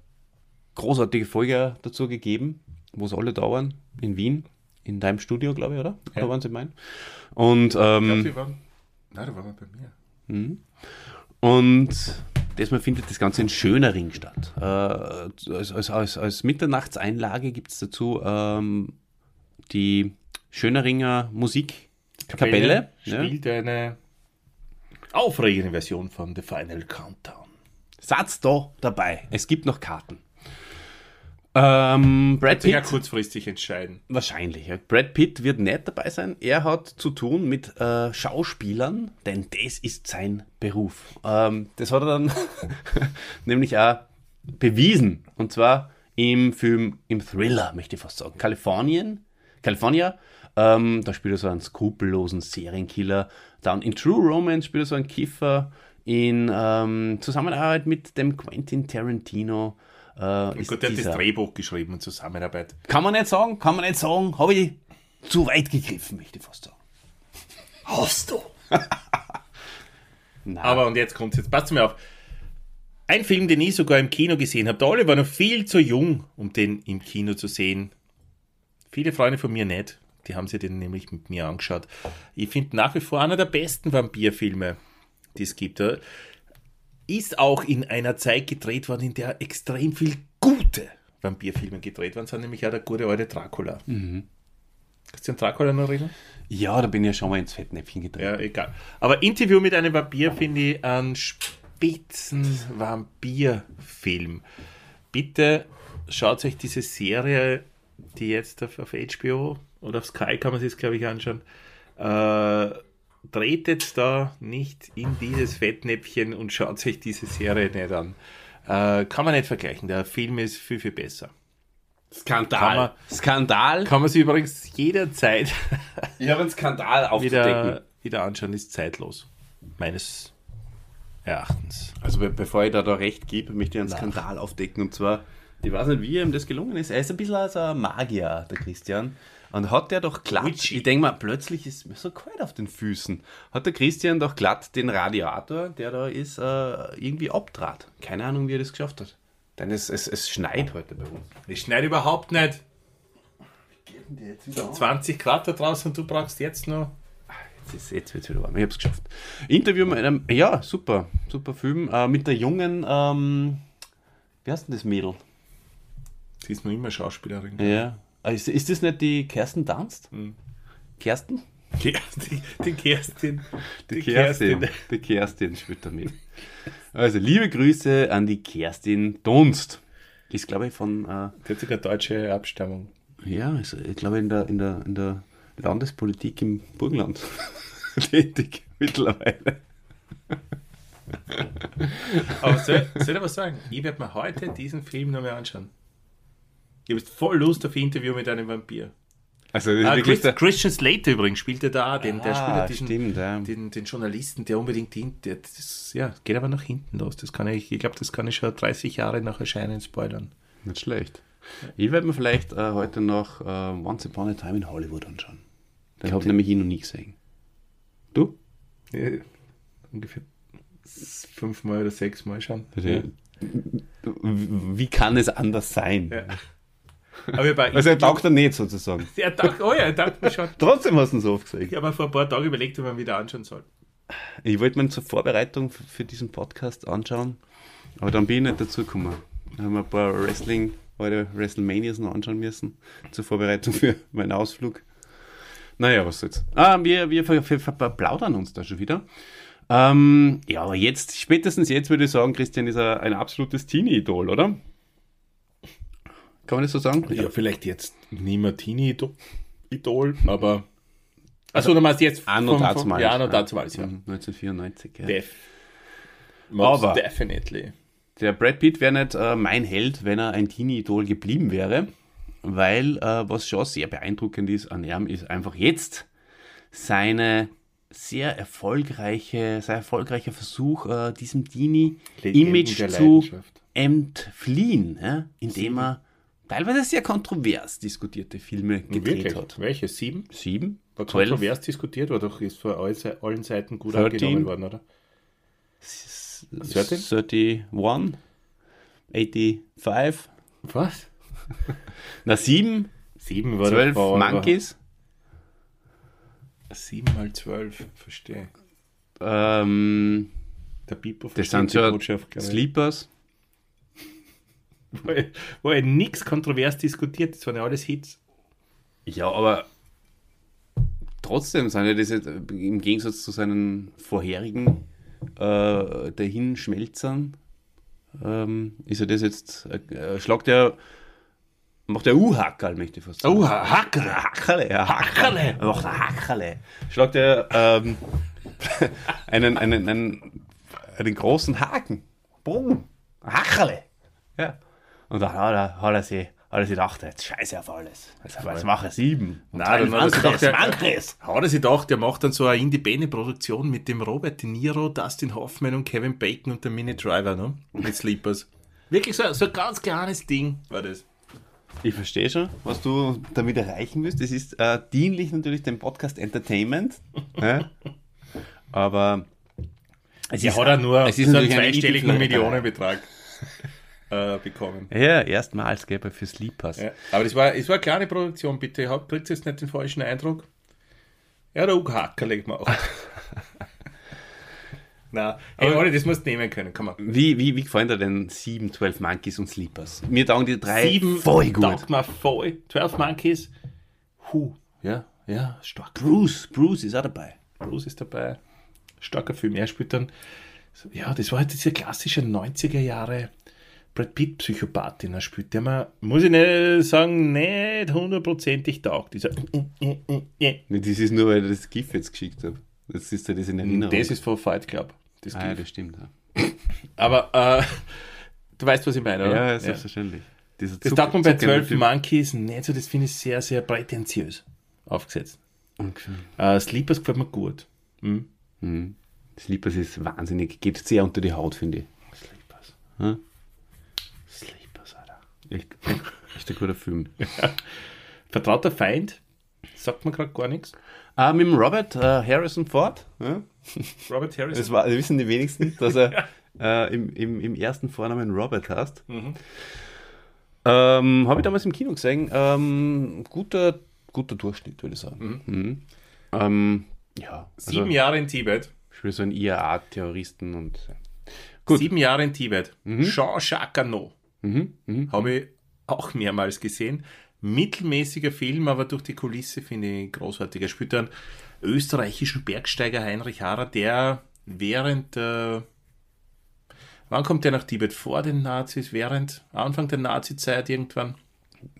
großartige Folge dazu gegeben, wo es alle da waren, in Wien, in deinem Studio, glaube ich, oder? Ja. Da waren sie mein. Und, Ich glaub, ähm, die waren. Nein, da waren wir bei mir. Und diesmal findet das Ganze in Schönering statt. Äh, als, als, als, als Mitternachtseinlage gibt es dazu ähm, die Schöneringer Musikkapelle. ja. spielt eine aufregende Version von The Final Countdown. Satz da dabei. Es gibt noch Karten. Ähm, Brad Sich ja Pitt, kurzfristig entscheiden. wahrscheinlich. Ja. Brad Pitt wird nicht dabei sein. Er hat zu tun mit äh, Schauspielern, denn das ist sein Beruf. Ähm, das hat er dann nämlich auch bewiesen. Und zwar im Film, im Thriller, möchte ich fast sagen. Kalifornien, California. Ähm, da spielt er so einen skrupellosen Serienkiller. Dann in True Romance spielt er so einen Kiffer. In ähm, Zusammenarbeit mit dem Quentin Tarantino. Äh, ist Gut, der hat das Drehbuch geschrieben in Zusammenarbeit. kann man nicht sagen, kann man nicht sagen, habe ich zu weit gegriffen, möchte ich fast sagen. Hast du? Nein. Aber und jetzt kommt jetzt passt mir auf. Ein Film, den ich sogar im Kino gesehen habe. Der Oli war noch viel zu jung, um den im Kino zu sehen. Viele Freunde von mir nicht. Die haben sich den nämlich mit mir angeschaut. Ich finde nach wie vor einer der besten Vampirfilme, die es gibt. Ist auch in einer Zeit gedreht worden, in der extrem viel gute Vampirfilme gedreht worden sind, nämlich auch der gute alte Dracula. Mhm. Kannst du den Dracula noch erinnern? ja, da bin ich ja schon mal ins Fettnäpfchen getreten. Ja, egal. Aber Interview mit einem Vampir finde ich einen spitzen Vampirfilm. Bitte schaut euch diese Serie, die jetzt auf, auf HBO oder auf Sky kann man sich glaube ich, anschauen. Äh, tretet da nicht in dieses Fettnäpfchen und schaut euch diese Serie nicht an. Äh, kann man nicht vergleichen. Der Film ist viel, viel besser. Kann Skandal. man- Skandal. Kann man sich übrigens jederzeit Ich habe einen Skandal wieder, wieder anschauen, ist zeitlos. Meines Erachtens. Also be bevor ich da, da recht gebe, möchte ich einen Skandal aufdecken. Und zwar, ich weiß nicht, wie ihm das gelungen ist. Er ist ein bisschen als ein Magier, der Christian. Und hat der doch glatt, Witchy. ich denke mal, plötzlich ist mir so kalt auf den Füßen. Hat der Christian doch glatt den Radiator, der da ist, äh, irgendwie abtrat. Keine Ahnung, wie er das geschafft hat. Denn es, es, es schneit heute bei uns. Ich schneide überhaupt nicht. 20 Grad da draußen und du brauchst jetzt noch. Jetzt, ist- jetzt wird es wieder warm. Ich habe es geschafft. Interview mit einem, ja, super, super Film. Äh, mit der jungen, ähm, wie heißt denn das Mädel? Sie ist noch immer Schauspielerin. Ja. Ah, Ist, ist das nicht die Kerstin Dunst? Kerstin? Die, die, die Kerstin. Die Kerstin. Die Kerstin spielt da mit. Also, liebe Grüße an die Kerstin Dunst. Die ist, glaube ich, von, äh, Die hat sogar deutsche Abstammung. ja, ist, ich glaube, in der, in, der, in der Landespolitik im Burgenland tätig mittlerweile. Aber soll, soll ich was sagen? Ich werde mir heute diesen Film noch mal anschauen. Ich habe voll Lust auf ein Interview mit einem Vampir. Also, Ah, Chris, Christian Slater übrigens spielt er da, den, der spielt ja Ah, diesen, stimmt, ja. den, den Journalisten, der unbedingt das, ja, geht aber nach hinten los. Das kann ich, ich glaube, das kann ich schon 30 Jahre nach Erscheinen spoilern. Nicht schlecht. Ich werde mir vielleicht äh, heute noch äh, Once Upon a Time in Hollywood anschauen. Den habe nämlich ich noch nie gesehen. Du? Ja, ungefähr fünfmal oder sechsmal schon. Bitte. Wie kann es anders sein? Ja. Aber war, Also er taugt er nicht sozusagen. er taugt, oh ja, er taugt mir schon. Trotzdem hast du ihn so oft gesehen. Ich habe mir vor ein paar Tagen überlegt, ob man ihn wieder anschauen soll. Ich wollte mir zur Vorbereitung für diesen Podcast anschauen, aber dann bin ich nicht dazu gekommen. Da haben wir ein paar Wrestling, alte WrestleManias noch anschauen müssen, zur Vorbereitung für meinen Ausflug. Naja, was soll's. Ah, wir, wir, ver- ver- verplaudern uns da schon wieder. Ähm, ja, aber jetzt, spätestens jetzt würde ich sagen, Christian ist ein, ein absolutes Teenie-Idol, oder? Kann man das so sagen? Ja, vielleicht jetzt nicht mehr Teenie-Idol, aber. Also, du meinst jetzt. Anno vom- vom- dazumals. Ja, Anno dazumals, ja. Mhm, 1994, ja. Def. Most Aber- definitely. Der Brad Pitt wäre nicht äh, mein Held, wenn er ein Teenie-Idol geblieben wäre, weil äh, was schon sehr beeindruckend ist an ihm, ist einfach jetzt seine sehr erfolgreiche, sehr erfolgreicher Versuch, äh, diesem Teenie-Image zu entfliehen, ja, indem er teilweise sehr kontrovers diskutierte Filme gedreht Wirklich? hat. Welche? Sieben? Sieben, War zwölf, kontrovers diskutiert, war doch ist von allen Se- allen Seiten gut 13. angenommen worden, oder? 13? 31, 85, Was? na sieben, Sieben war zwölf war- Monkeys. Sieben mal zwölf, verstehe. Ähm, Der Pipo das sind Botschaft, glaube ich. Sleepers. War ja nichts kontrovers diskutiert, das waren ja alles Hits. Ja, aber trotzdem sind ja das jetzt, im Gegensatz zu seinen vorherigen äh, Dahinschmelzern, ähm, ist er das jetzt, äh, schlagt er, macht er U-Hackerl, möchte ich fast sagen. Hacker! Hackerle, ja, Hackerle. Er macht ein Hackerle. Schlagt er ähm, einen, einen, einen, einen großen Haken. Boom. Hackerle. Ja. Und dann hat er, hat er sich, hat er sich gedacht, jetzt scheiße auf alles. Jetzt, jetzt mache ich sieben. Und Nein, dann hat er sich gedacht, er-. Hat er sich gedacht, der macht dann so eine Indie-Bene-Produktion mit dem Robert De Niro, Dustin Hoffman und Kevin Bacon und der Mini Driver, ne? Mit Sleepers. Wirklich so, so ein ganz kleines Ding war das. Ich verstehe schon, was du damit erreichen willst. Das ist äh, dienlich natürlich dem Podcast Entertainment. ja? Aber es Der hat er nur es ist so zweistelligen Indie-Flirterei. Millionenbetrag äh, bekommen. Ja, erstmals gäbe für Sleepers. Ja. Aber das war, es war eine kleine Produktion, bitte. Kriegt jetzt nicht den falschen Eindruck? Ja, der Hackerle gemacht. Nein, hey, Aber- Olli, das musst du nehmen können. Komm mal. Wie, wie, wie gefallen dir denn 7, 12 Monkeys und Sleepers? Mir taugen die drei Sieben voll gut. taugt mir voll. 12 Monkeys. Huh. Ja, ja, stark. Bruce, Bruce ist auch dabei. Bruce ist dabei. Starker Film. Er spielt dann, ja, das war halt diese klassische 90er Jahre Brad Pitt Psychopath, den er spielt, der mir, muss ich nicht sagen, nicht hundertprozentig taugt. Dieser, Das ist nur, weil ich das GIF jetzt geschickt habe. Das ist ja das in Erinnerung. Das ist von Fight Club. Das ah, ja, das stimmt. Ja, Aber äh, du weißt, was ich meine, oder? ja selbstverständlich. Dieser Das taugt man bei zuckende 12 Typ. Monkeys nicht so, das finde ich sehr, sehr prätentiös aufgesetzt. Okay. Äh, Sleepers gefällt mir gut. Hm? Mhm. Sleepers ist wahnsinnig, geht sehr unter die Haut, finde ich. Sleepers. Ja? Echt, echt, ein guter Film. Vertrauter Feind, sagt man gerade gar nichts. Ah, mit dem Robert äh, Harrison Ford. Ja? Robert Harris. Das, war, das wissen die wenigsten, dass er äh, im, im, im ersten Vornamen Robert heißt. Mhm. Ähm, Habe ich damals im Kino gesehen. Ähm, guter, guter Durchschnitt, würde ich sagen. Mhm. Ähm, ja, Sieben also, Jahre in Tibet. spielt so ein IAA-Terroristen und. ja. Gut. Sieben Jahre in Tibet. Jean-Jacques Annaud. Mhm, mhm. Habe ich auch mehrmals gesehen. Mittelmäßiger Film, aber durch die Kulisse finde ich großartig. Er spielt einen österreichischen Bergsteiger Heinrich Harrer, der während äh, wann kommt der nach Tibet? Vor den Nazis? Während Anfang der Nazi-Zeit irgendwann?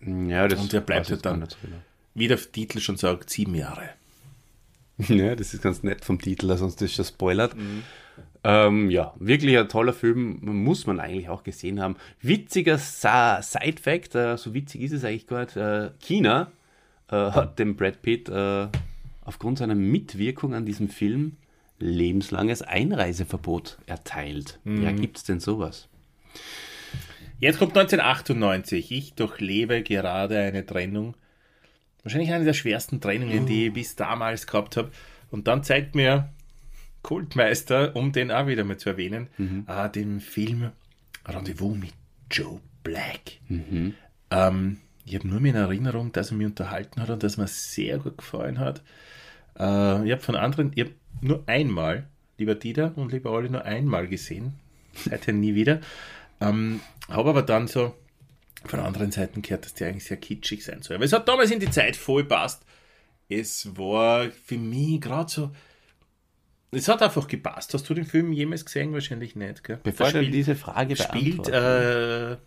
Ja, das Und der bleibt dann. genau. Wie der Titel schon sagt, sieben Jahre. Ja, das ist ganz nett vom Titel, sonst ist schon spoilert. Ähm, ja, wirklich ein toller Film, muss man eigentlich auch gesehen haben. Witziger Side-Fact, äh, so witzig ist es eigentlich nicht. Äh, China äh, hat dem Brad Pitt äh, aufgrund seiner Mitwirkung an diesem Film lebenslanges Einreiseverbot erteilt. Ja, gibt's denn sowas? Jetzt kommt 1998. Ich durchlebe gerade eine Trennung. Wahrscheinlich eine der schwersten Trennungen, die ich bis damals gehabt habe. Und dann zeigt mir Kultmeister, um den auch wieder mal zu erwähnen, äh, den Film Rendezvous mit Joe Black. Ähm, ich habe nur mehr in Erinnerung, dass er mich unterhalten hat und dass mir sehr gut gefallen hat. Äh, ich habe von anderen, ich habe nur einmal lieber Dieter und lieber Olli, nur einmal gesehen. Seither nie wieder. Ähm, habe aber dann so von anderen Seiten gehört, dass die eigentlich sehr kitschig sein soll. Aber es hat damals in die Zeit voll passt. Es war für mich gerade so. Es hat einfach gepasst. Hast du den Film jemals gesehen? Wahrscheinlich nicht. Gell? Bevor Da du diese Frage spielt äh,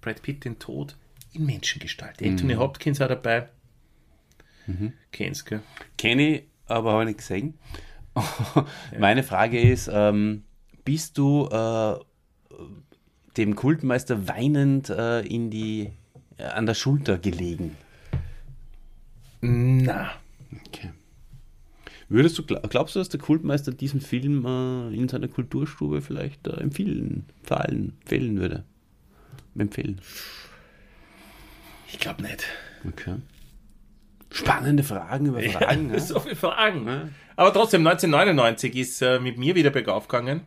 Brad Pitt den Tod in Menschengestalt. Anthony Hopkins auch dabei. Kennst gell? Kenne ich, aber habe ich nicht gesehen. Meine Frage ist, ähm, bist du äh, dem Kultmeister weinend äh, in die, äh, an der Schulter gelegen? Na, Okay. Würdest du, gla- glaubst du, dass der Kultmeister diesen Film äh, in seiner Kulturstube vielleicht äh, empfehlen, fallen, empfehlen würde? Empfehlen. ich glaube nicht. Okay. Spannende Fragen über Fragen. Ja, ja? so viele Fragen. Ja. Aber trotzdem, 1999 ist äh, mit mir wieder bergauf gegangen.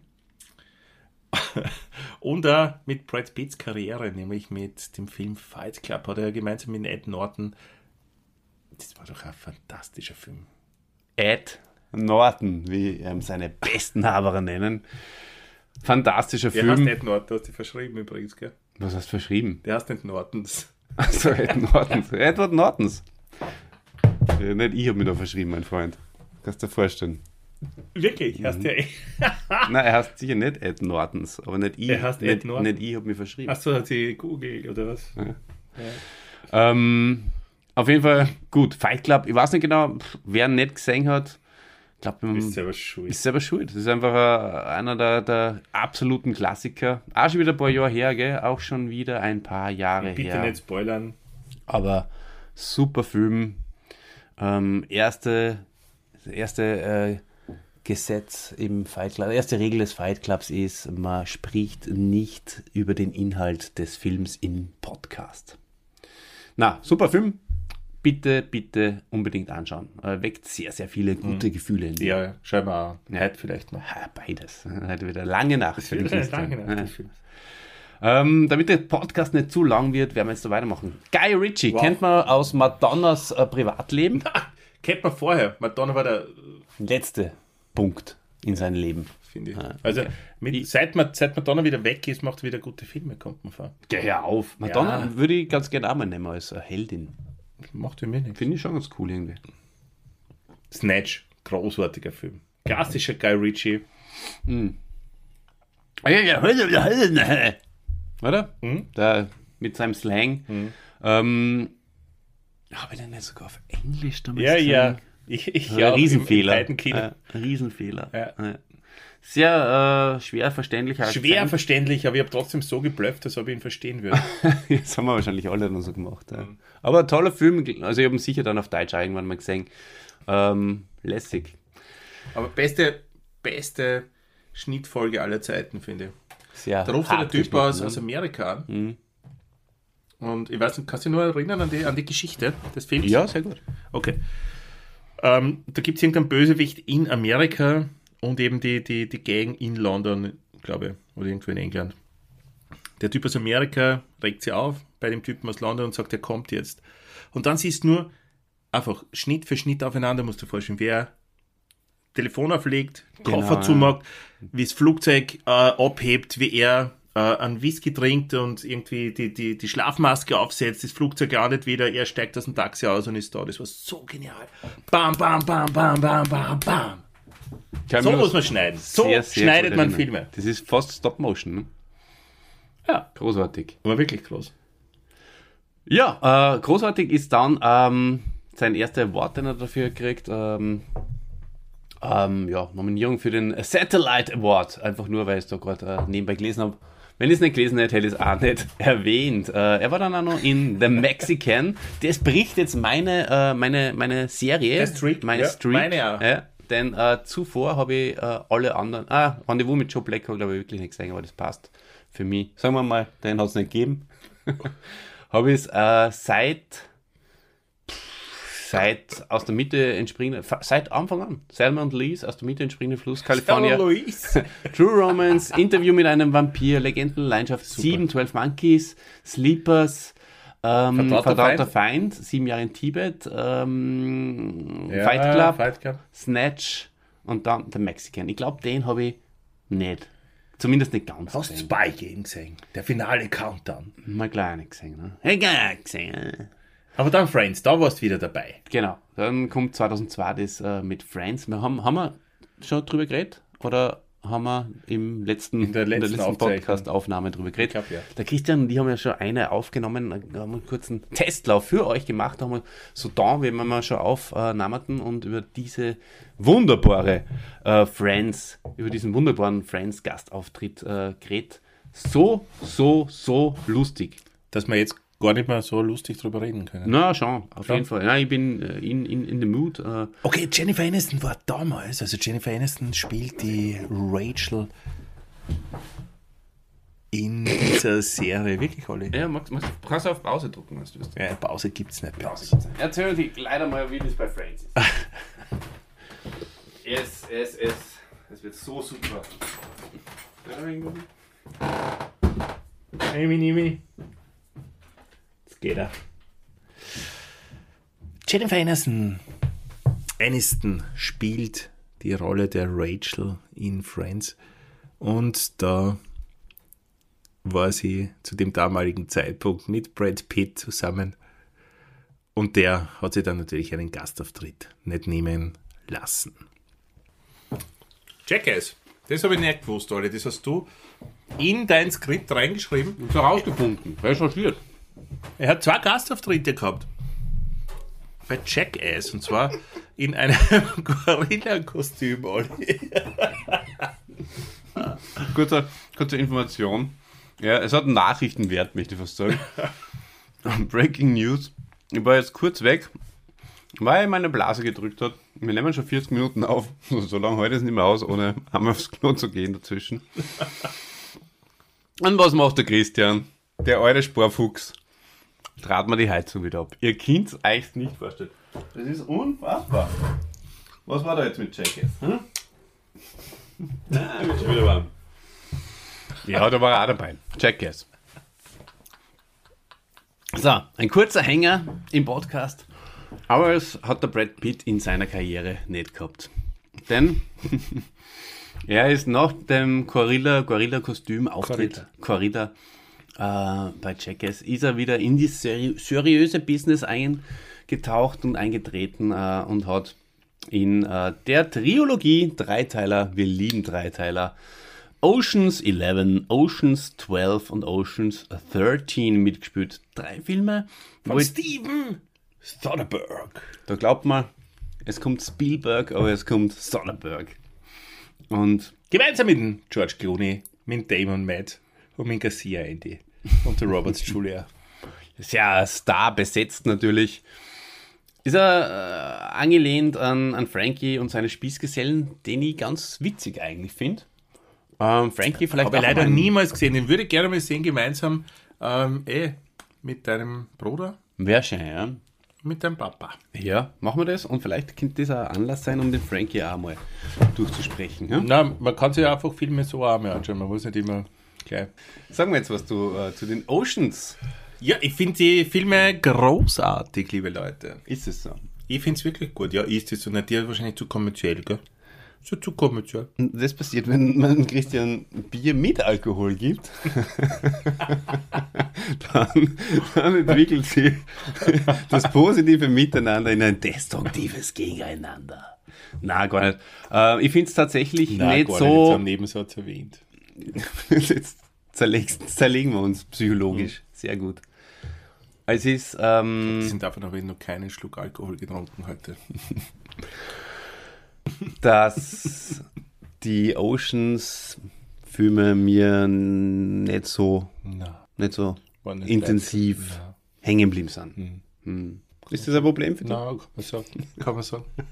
Und äh, mit Brad Pitts Karriere, nämlich mit dem Film Fight Club, hat er gemeinsam mit Ed Norton. Das war doch ein fantastischer Film. Ed Norton, wie ähm, seine besten Haberer nennen. Fantastischer Der heißt Film. Ed Norton, du hast dich verschrieben übrigens, gell? Was hast du verschrieben? Der heißt nicht Nortons. Achso, Ed Nortons. Edward Nortons. Ja, nicht ich habe mich da verschrieben, mein Freund. Kannst du dir vorstellen. Wirklich, heißt der eh. Nein, er heißt sicher nicht Ed Nortons, aber nicht ich. Er heißt Ed Norton. nicht ich habe mich verschrieben. Achso, hat sie Google oder was? Ähm, auf jeden Fall, gut, Fight Club, ich weiß nicht genau, wer nicht gesehen hat, ich glaube, Ist selber schuld. ist selber schuld. Das ist einfach äh, einer der, der absoluten Klassiker. Auch schon wieder ein paar Jahre her, gell? Auch schon wieder ein paar Jahre Bitte her. nicht spoilern. Aber super Film. Ähm, erste, erste äh, Gesetz im Fight Club, erste Regel des Fight Clubs ist, man spricht nicht über den Inhalt des Films im Podcast. Na, super Film. Bitte, bitte unbedingt anschauen. Äh, weckt sehr, sehr viele gute Gefühle in dir. Ja, schau mal an. Ja. Heute vielleicht noch. Ha, Beides. Heute wieder lange Nacht. für lange nach Ja. Ähm, damit der Podcast nicht zu lang wird, werden wir jetzt da weitermachen. Guy Ritchie Wow. kennt man aus Madonnas äh, Privatleben. Kennt man vorher. Madonna war der, Letzte Punkt in seinem Leben. finde ich. Ah, Also, okay. mit, seit, man, seit Madonna wieder weg ist, macht wieder gute Filme, kommt man vor. Geh auf. Madonna Ja. würde ich ganz gerne auch mal nehmen als äh, Heldin. Macht für mich nichts. Finde ich schon ganz cool irgendwie. Snatch, großartiger Film. Klassischer Guy Ritchie. Oder? Mhm. Der, mit seinem Slang. Ähm, Habe ich den nicht sogar auf Englisch damals Ja, gesehen? ja. Ich, ich Ja, Riesenfehler. Im, im Riesenfehler. Ja. Ja. Sehr äh, schwer verständlicher Schwer Akzent. verständlich, aber ich habe trotzdem so geblufft, dass ob ich ihn verstehen würde. Das haben wir wahrscheinlich alle dann so gemacht. Mhm. Ja. Aber ein toller Film, also ich habe ihn sicher dann auf Deutsch irgendwann mal gesehen. Ähm, lässig. aber beste, beste Schnittfolge aller Zeiten, finde ich. Sehr Da ruft der Typ aus, ne? aus Amerika an. Mhm. Und ich weiß nicht, kannst du dich nur erinnern an die, an die Geschichte des Films? Ja, sehr gut. Okay. Ähm, da gibt es irgendeinen Bösewicht in Amerika und eben die, die, die Gang in London, glaube ich, oder irgendwo in England. Der Typ aus Amerika regt sie auf bei dem Typen aus London und sagt, er kommt jetzt. Und dann siehst du nur einfach Schnitt für Schnitt aufeinander, musst du dir vorstellen, wer Telefon auflegt, Genau, Koffer ja. zumacht, wie das Flugzeug äh, abhebt, wie er äh, einen Whisky trinkt und irgendwie die, die, die Schlafmaske aufsetzt, das Flugzeug landet wieder, er steigt aus dem Taxi aus und ist da. Das war so genial. Bam, bam, bam, bam, bam, bam, bam. So muss man schneiden. So sehr, sehr schneidet man. Filme. Das ist fast Stop-Motion. Ne? Ja, Großartig. aber wirklich groß. Ja, äh, großartig ist dann ähm, sein erster Award, den er dafür kriegt. Ähm, ähm, ja, Nominierung für den Satellite Award. Einfach nur, weil ich es da gerade äh, nebenbei gelesen habe. Wenn ich es nicht gelesen hätte, hätte ich es auch nicht erwähnt. Äh, er war dann auch noch in The Mexican. Das bricht jetzt meine, äh, meine, meine Serie. Der Streak, Meine ja, Streak. meine. Ja, denn äh, zuvor habe ich äh, alle anderen. Ah, Rendezvous mit Joe Black habe ich glaube ich wirklich nicht gesehen, aber das passt für mich. Sagen wir mal, den hat es nicht gegeben. habe ich es äh, seit seit aus der Mitte entspringende, seit Anfang an, Selma und Lees aus der Mitte entspringende Fluss, California, Luis. True Romance, Interview mit einem Vampir, Legendenleidenschaft, 7, 12 Monkeys, Sleepers, ähm, Vertrauter Vertrauter Feind. sieben Jahre in Tibet, ähm, Ja, Fight Club, Fight Club. Snatch und dann der Mexican. Ich glaube, den habe ich nicht. Zumindest nicht ganz. Hast du. Spy Game gesehen? Der finale Countdown. Mal gleich nicht gesehen. Ne? Nicht gesehen. Aber dann Friends, da warst du wieder dabei. Genau. Dann kommt 2002 das äh, mit Friends. Wir haben, haben wir schon drüber geredet? Oder haben wir im letzten, In der letzten Aufzeichnung. Podcast-Aufnahme drüber geredet? Glaub, ja. Der Christian und die haben ja schon eine aufgenommen, da haben wir einen kurzen Testlauf für euch gemacht, haben wir so da, wie wir mal schon aufnahmten und über diese wunderbare äh, Friends, über diesen wunderbaren Friends-Gastauftritt äh, geredet. So, so, so lustig. Dass wir jetzt gar nicht mehr so lustig drüber reden können. Na, schon, auf Schon? jeden Fall. Ja, ich bin äh, in, in, in the mood. Äh, Okay, Jennifer Aniston war damals, also Jennifer Aniston spielt die Rachel in dieser Serie. Wirklich, Olli? ja, Max, Max, kannst du auf Pause drücken, wenn du willst. Ja, Pause gibt's nicht bei uns. Erzähl dir leider mal, wie das bei Friends ist. es, es, es. Es wird so super. Amy, Nimi. Jetzt geht er. Jennifer Aniston. Aniston spielt die Rolle der Rachel in Friends. Und da war sie zu dem damaligen Zeitpunkt mit Brad Pitt zusammen. Und der hat sie dann natürlich einen Gastauftritt nicht nehmen lassen. Jackass. Das habe ich nicht gewusst, Olli. Das hast du in dein Skript reingeschrieben. Und so rausgefunden, recherchiert. Er hat zwei Gastauftritte gehabt. Bei Jackass. Und zwar in einem Gorilla-Kostüm, Olli. Kurze, kurze Information. Ja, es hat einen Nachrichtenwert, möchte ich fast sagen. Breaking News. Ich war jetzt kurz weg, weil meine Blase gedrückt hat. Wir nehmen schon 40 Minuten auf. So lange heute es nicht mehr aus, ohne einmal aufs Klo zu gehen dazwischen. Und was macht der Christian? Der eure Sporfuchs. Trat mir die Heizung wieder ab. Ihr es euch nicht vorstellen. Das ist unfassbar. Was war da jetzt mit Jackass? Hm? Ah, wird schon wieder warm. Ja, da war er auch dabei. Jackass. So, ein kurzer Hänger im Podcast. Aber es hat der Brad Pitt in seiner Karriere nicht gehabt. Denn er ist nach dem Gorilla, Gorilla-Kostüm Auftritt, Corrida, äh, bei Jackass, ist er wieder in die seri seriöse Business eingetaucht und eingetreten äh, und hat in äh, der Trilogie Dreiteiler, wir lieben Dreiteiler, Oceans 11, Oceans 12 und Oceans 13 mitgespielt. Drei Filme, Von Steven Soderbergh. da glaubt man, es kommt Spielberg, aber es kommt Soderbergh. Und Gemeinsam mit George Clooney, mit Damon Matt und mit Garcia Andy und der Roberts Julia. sehr Star besetzt natürlich. Ist er äh, angelehnt an, an Frankie und seine Spießgesellen, den ich ganz witzig eigentlich finde. Ähm, Frankie vielleicht Habe ich leider mal- niemals gesehen. Den würde ich gerne mal sehen, gemeinsam ähm, eh, mit deinem Bruder, Wäre schön, ja. mit deinem Papa. Ja, machen wir das und vielleicht könnte das ein Anlass sein, um den Frankie auch mal durchzusprechen. Ja? Na, man kann sich ja einfach Filme so auch mal anschauen. Man muss nicht immer gleich. Sag mal jetzt was du äh, zu den Oceans. Ja, ich finde die Filme großartig, liebe Leute. Ist es so? Ich finde es wirklich gut. Ja, ist es so. Na, dir wahrscheinlich zu kommerziell, gell? So zu kommerziell. Das passiert, wenn man Christian Bier mit Alkohol gibt. dann, dann entwickelt sich das positive Miteinander in ein destruktives Gegeneinander. Na, gar nicht. Äh, ich finde es tatsächlich Nein, nicht gar so. nicht. Am Nebensatz erwähnt. Jetzt zerlegen wir uns psychologisch. Sehr gut. Es ist. Ähm, sind davon aber noch keinen Schluck Alkohol getrunken heute. dass die Oceans-Filme mir nicht so, nicht so nicht intensiv Ja. hängen geblieben sind. Hm. Ist das ein Problem für dich? Na, kann man sagen. Kann man sagen.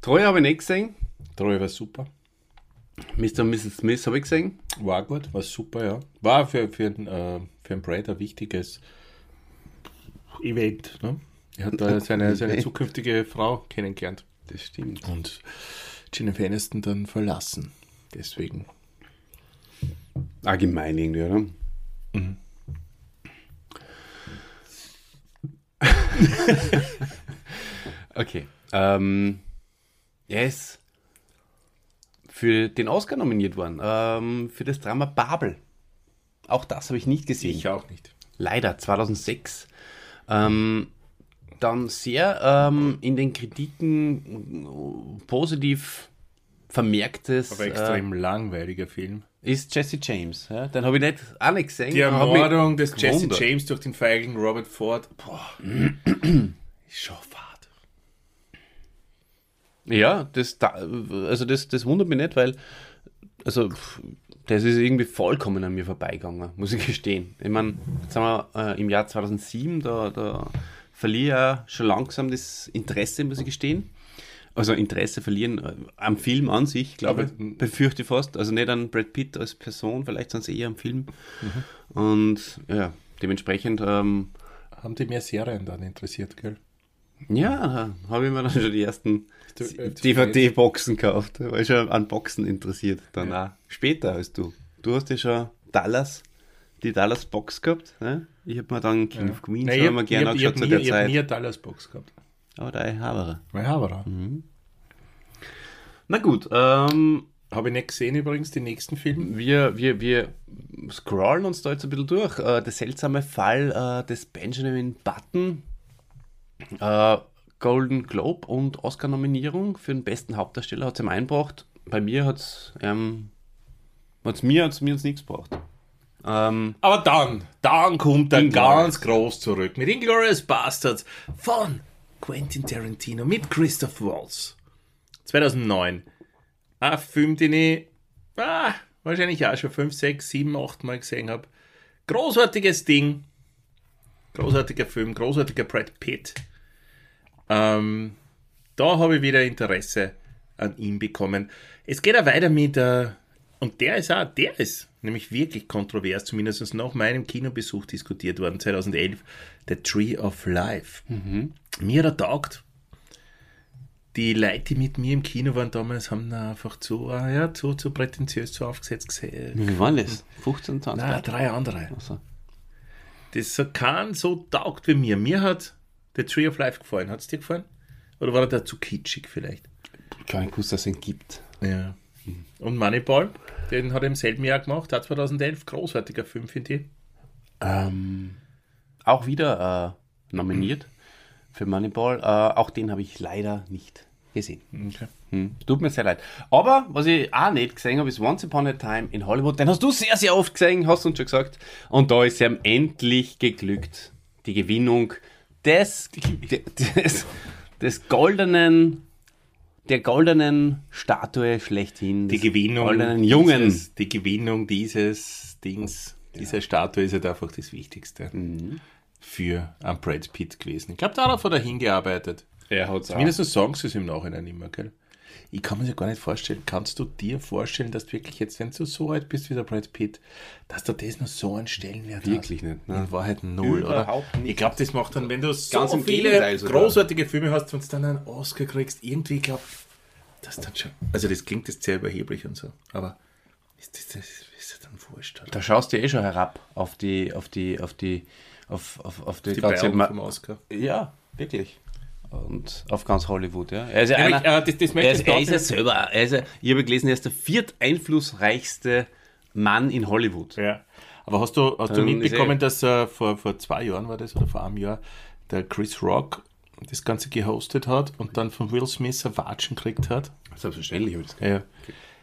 Treue habe ich nicht gesehen. Treue war super. Mr. und Mrs. Smith habe ich gesehen. War gut, war super, ja. War für, für, ein, äh, für ein Brad ein wichtiges Event. Ne? Er hat da seine, seine zukünftige Frau kennengelernt Das stimmt. und Jennifer Aniston dann verlassen. Deswegen. Allgemein irgendwie, oder? okay. Ähm, ist für den Oscar nominiert worden, ähm, für das Drama Babel. Auch das habe ich nicht gesehen. Ich auch nicht. Leider, 2006. Ähm, dann sehr ähm, in den Kritiken äh, positiv vermerktes Aber äh, extrem langweiliger Film. ist Jesse James. Ja? Den habe ich nicht nicht gesehen. Die Ermordung des Jesse gewundert. James durch den feigen Robert Ford. Boah. ist schon fad. Ja, das, da, also das, das wundert mich nicht, weil also das ist irgendwie vollkommen an mir vorbeigegangen, muss ich gestehen. Ich meine, jetzt sind wir äh, im Jahr 2007, da, da verliere ich ja schon langsam das Interesse, muss ich gestehen. Also Interesse verlieren äh, am Film an sich, glaube ich, befürchte ich fast. Also nicht an Brad Pitt als Person, vielleicht sonst eher am Film. Und ja, dementsprechend, ähm, Haben die mehr Serien dann interessiert, gell? Ja, habe ich mir dann schon die ersten DVD-Boxen gekauft. War ich schon an Boxen interessiert. Dann auch später als du. Du hast ja schon Dallas, die Dallas-Box gehabt. Ne? Ich habe mir dann King of Queens Nein, ja, immer gerne ich angeschaut zu nie, der ich Zeit. nie eine Dallas-Box gehabt. Aber da habe Ja, aber Na gut, ähm, Habe ich nicht gesehen übrigens, den nächsten Film. wir, wir, wir scrollen uns da jetzt ein bisschen durch. Äh, der seltsame Fall äh, des Benjamin Button. Äh, Golden Globe und Oscar-Nominierung für den besten Hauptdarsteller hat es ihm eingebracht. Bei mir hat es ähm, hat's mir, hat's mir jetzt nichts gebracht. Ähm, Aber dann, dann kommt er ganz groß zurück mit Inglourious Bastards von Quentin Tarantino mit Christoph Waltz. 2009. Ein Film, den ich ah, wahrscheinlich auch schon 5, 6, 7, 8 Mal gesehen habe. Großartiges Ding. Großartiger Film, großartiger Brad Pitt. Ähm, da habe ich wieder Interesse an ihm bekommen. Es geht auch weiter mit, äh, und der ist auch, der ist nämlich wirklich kontrovers, zumindest nach meinem Kinobesuch diskutiert worden, 2011, The Tree of Life. Mir hat er taugt. Die Leute, die mit mir im Kino waren damals, haben einfach zu, äh, ja, zu, zu prätentiös zu aufgesetzt gesehen. wie war das? 15, 20? Nein, drei andere. Also, Das so kein so taugt wie mir. Mir hat The Tree of Life gefallen. Hat es dir gefallen? Oder war er da zu kitschig vielleicht? nicht gewusst, dass es ihn gibt. Ja. Und Moneyball, den hat er im selben Jahr gemacht, hat 2011, großartiger Film, finde ich. Ähm, auch wieder äh, nominiert für Moneyball. Äh, auch den habe ich leider nicht gesehen. Okay. Hm, tut mir sehr leid. Aber was ich auch nicht gesehen habe, ist Once Upon a Time in Hollywood. Den hast du sehr, sehr oft gesehen, hast du uns schon gesagt. Und da ist ihm endlich geglückt. Die Gewinnung des, de- des, des goldenen, der goldenen Statue schlechthin. Die Gewinnung, goldenen Jungen. Dieses, die Gewinnung dieses Dings, dieser Statue ist halt einfach das Wichtigste Mhm. für einen Brad Pitt gewesen. Ich glaube, darauf hat er hingearbeitet. Er hat es Mindestens sagen sie es im Nachhinein immer, gell? Ich kann mir das ja gar nicht vorstellen. Kannst du dir vorstellen, dass du wirklich jetzt, wenn du so alt bist wie der Brad Pitt, dass du das noch so einen Stellenwert Wirklich hast? nicht, ne? In Wahrheit null, Überhaupt oder? nicht. Ich glaube, das macht dann, wenn du so Ganz viele großartige Filme hast und dann einen Oscar kriegst, irgendwie, ich glaube, das dann schon. Also, das klingt jetzt sehr überheblich und so, aber ist das, das ist dann wurscht, oder? Da schaust du eh schon herab auf die, auf die, auf die, auf, auf, auf die, Die ganze Ma- vom Oscar. Ja, wirklich. Und auf ganz Hollywood, ja. Er ist ja, Ja, einer, äh, das, das er ich ist, er ist ja selber, er ist ja, ich habe gelesen, er ist der vierteinflussreichste Mann in Hollywood. Ja. Aber hast du, hast du Dann ist mitbekommen, dass äh, vor, vor zwei Jahren war das oder vor einem Jahr der Chris Rock das Ganze gehostet hat und dann von Will Smith ein Watschen gekriegt hat? Selbstverständlich habe ich das Ja.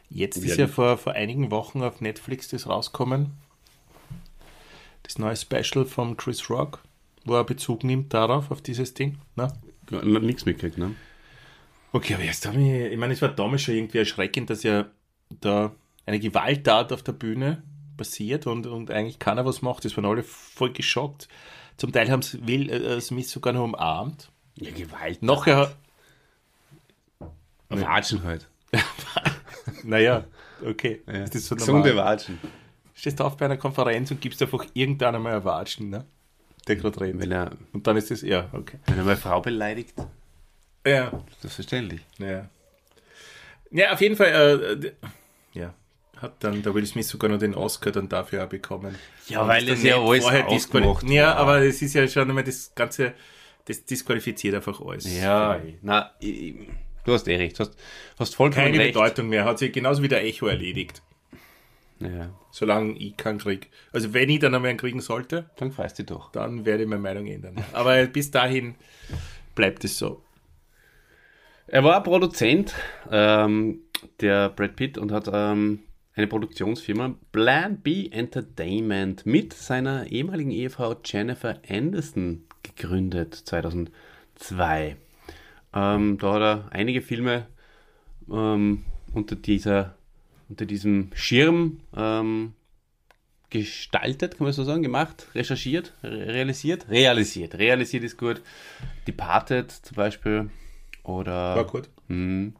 Jetzt ist Ja, ja vor, vor einigen Wochen auf Netflix das rauskommen. Das neue Special von Chris Rock, wo er Bezug nimmt darauf, auf dieses Ding. Na? Nichts mitgekriegt, ne? Okay, aber jetzt habe ich, ich meine, es war damals schon irgendwie erschreckend, dass ja da eine Gewalttat auf der Bühne passiert und, und eigentlich keiner was macht. Das waren alle voll geschockt. Zum Teil haben sie Will äh, Smith sogar noch umarmt. Ja, Gewalt. Nachher, Watschen halt. naja, okay. Ja. Ist das so Gesunde normal? Watschen. Stehst du auf bei einer Konferenz und gibst einfach irgendeiner mal ein Watschen, ne? Der gerade redet. Wenn er, Und dann ist das, ja, okay. wenn er meine Frau beleidigt, Ja, selbstverständlich. Ja. Ja, auf jeden Fall, äh, ja, hat dann der Will Smith sogar noch den Oscar dann dafür auch bekommen. Ja, Und weil ist das dann ja alles vorher ausgemacht disquali- Ja, war. aber es ist ja schon einmal das Ganze, das disqualifiziert einfach alles. Ja, na, ich, Du hast eh recht. Hast, hast vollkommen Keine recht. Bedeutung mehr. Hat sich genauso wie der Echo erledigt. Ja, Solange ich keinen Krieg. Also wenn ich dann einmal einen kriegen sollte, dann freust du doch. dann werde ich meine Meinung ändern. Aber bis dahin bleibt es so. Er war Produzent, ähm, der Brad Pitt, und hat ähm, eine Produktionsfirma, Plan B Entertainment, mit seiner ehemaligen Ehefrau Jennifer Anderson gegründet, 2002. Ähm, da hat er einige Filme ähm, unter, dieser, unter diesem Schirm ähm, gestaltet, kann man so sagen, gemacht, recherchiert, re realisiert, realisiert, realisiert ist gut. Departed zum Beispiel oder War gut. hm,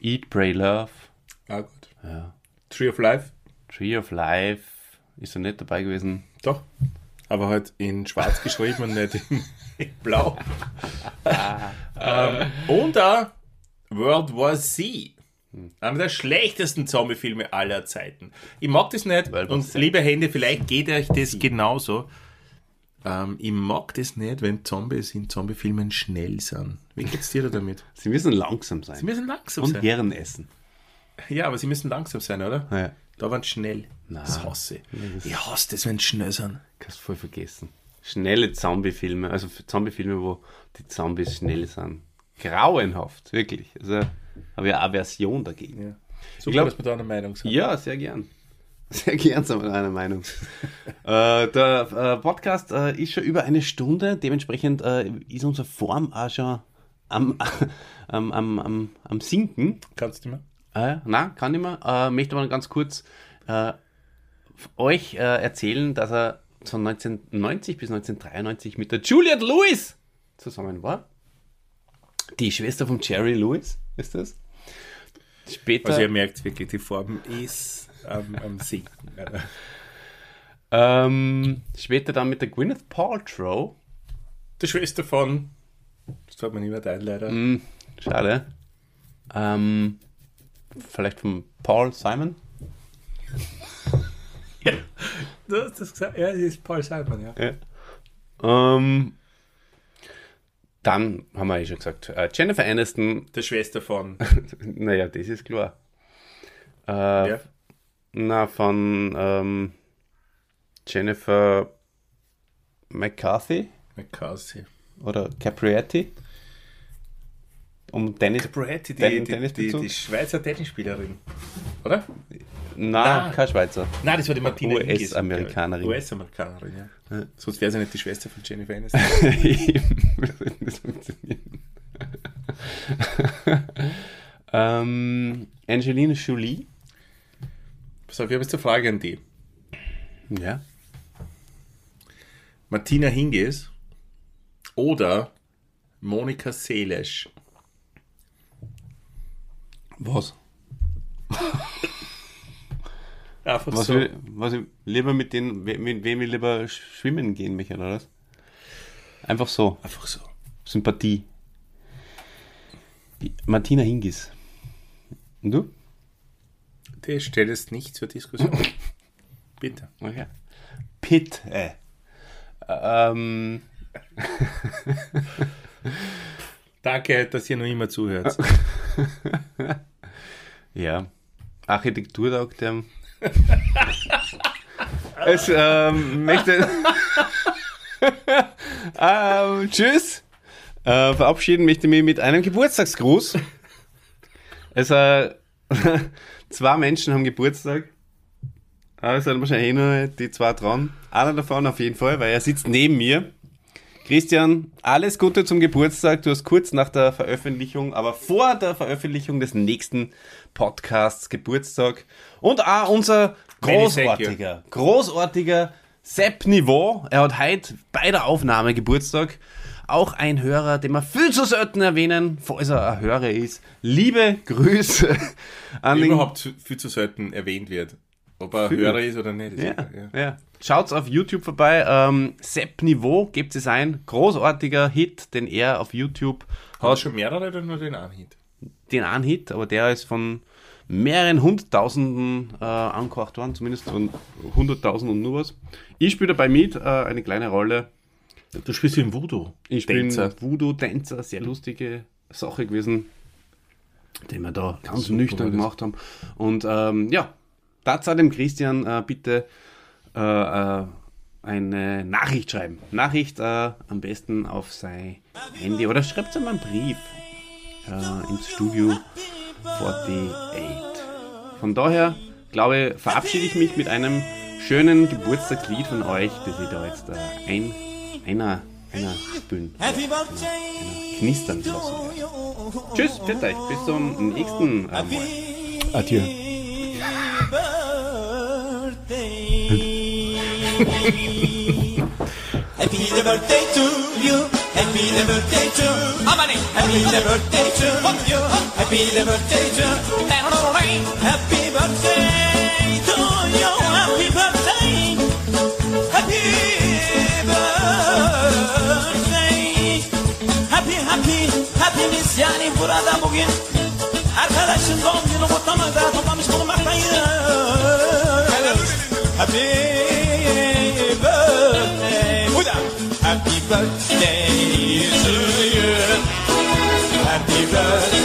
Eat, Pray, Love, Ah, gut. ja. Tree of Life? Tree of Life ist er nicht dabei gewesen. Doch. Aber halt in schwarz geschrieben und nicht in, in blau. ähm, und da World War Z. Einer der schlechtesten Zombie-Filme aller Zeiten. Ich mag das nicht. War Und liebe Hände, vielleicht geht euch das genauso. Ähm, ich mag das nicht, wenn Zombies in Zombie-Filmen schnell sind. Wie geht's dir da damit? Sie müssen langsam sein. Sie müssen langsam und sein. gern essen. Ja, aber sie müssen langsam sein, oder? Ja. Da waren schnell. Na. Das hasse ich. das- Ich hasse das, wenn sie schnell sind. Kannst voll vergessen. Schnelle Zombie-Filme, also Zombie-Filme, wo die Zombies schnell sind. Grauenhaft, wirklich. Also habe ich eine Aversion dagegen. Ja. Super, glaub- dass wir da eine Meinung sind. Ja, sehr gern. Sehr gern sind wir einer Meinung. äh, der äh, Podcast äh, ist schon über eine Stunde, dementsprechend äh, ist unsere Form auch schon am, am, am, am, Sinken. Kannst du mal? Äh, na, kann ich mal. Äh, möchte aber ganz kurz äh, euch äh, erzählen, dass er von 1990 bis 1993 mit der Juliette Lewis zusammen war. Die Schwester von Jerry Lewis ist das. Später. Also ihr merkt wirklich, die Form ist am, am Sinken. Ähm, später dann mit der Gwyneth Paltrow. Die Schwester von, das sagt man immer dein leider. Hm, schade. Ähm, vielleicht von Paul Simon. Ja, du hast das gesagt. Ja, das ist Paul Simon, ja. Ja. Ähm, dann haben wir ja schon gesagt, äh, Jennifer Aniston. Die Schwester von, naja, das ist klar. Äh, ja, Na, von ähm, Jennifer McCarthy McCarthy. oder Caprietti. Um Tennis. Capretti, die, Den die, die, Tennisbezug? die Schweizer Tennisspielerin. Oder? Na, Na. kein Schweizer. Nein, das war die Martina. US-Amerikanerin. US-Amerikanerin, ja. Sonst wäre sie nicht die Schwester von Jennifer Aniston. das funktioniert. ähm, Angelina Jolie. Pass auf, ich habe jetzt eine Frage an die. Ja. Martina Hingis oder Monika Seles. Was? Einfach Was, so. will, was ich lieber mit denen, mit wem ich lieber schwimmen gehen möchte, oder was? Einfach so. Einfach so. Sympathie. Die Martina Hingis. Und du? Das stellt es nicht zur Diskussion. Bitte. Okay. Pitt. Äh. Ähm, Danke, dass ihr noch immer zuhört. ja. Architekturtag, der. es ähm, möchte. ähm, tschüss. Äh, verabschieden möchte ich mich mit einem Geburtstagsgruß. Also, zwei Menschen haben Geburtstag. Es sind wahrscheinlich eh nur die zwei dran. Einer davon auf jeden Fall, weil er sitzt neben mir. Christian, alles Gute zum Geburtstag. Du hast kurz nach der Veröffentlichung, aber vor der Veröffentlichung des nächsten Podcasts Geburtstag. Und auch unser großartiger, großartiger Sepp Niveau. Er hat heute bei der Aufnahme Geburtstag. Auch ein Hörer, den wir viel zu selten erwähnen, falls er ein Hörer ist. Liebe Grüße an den Überhaupt viel zu selten erwähnt wird. Ob er Viel. Hörer ist oder nicht. ist Ja, egal, ja. Schaut's auf YouTube vorbei. Ähm, Sepp Niveau, gebt es ein. Großartiger Hit, den er auf YouTube Hat hat. schon mehrere oder nur den einen Hit? Den einen Hit, aber der ist von mehreren Hunderttausenden äh, angehaucht worden, zumindest von hunderttausend und nur was. Ich spiele dabei mit, äh, eine kleine Rolle. Du spielst im Voodoo. Ich bin Tänzer. Voodoo-Tänzer, sehr lustige Sache gewesen. den wir da ganz Super nüchtern gemacht haben. Und ähm, ja, dazu dem Christian äh, bitte äh, äh, eine Nachricht schreiben. Nachricht äh, am besten auf sein Handy oder schreibt ihm einen Brief äh, ins Studio 48. Von daher, glaube ich, verabschiede ich mich mit einem schönen Geburtstagslied von euch, das ich da jetzt äh, ein, einer, einer spülen, Happy einer birthday knistern lassen werde. Tschüss, pfiat euch, bis zum nächsten äh, Mal. Adieu. Happy the birthday to you. Happy the birthday to Amani. Happy the birthday to you. Happy the birthday to Happy birthday to you. Happy birthday. Happy birthday. Happy happy happiness yani burada bugün arkadaşın doğum günü kutlamada toplamış bulunmaktayız. Happy birthday to you. Happy birthday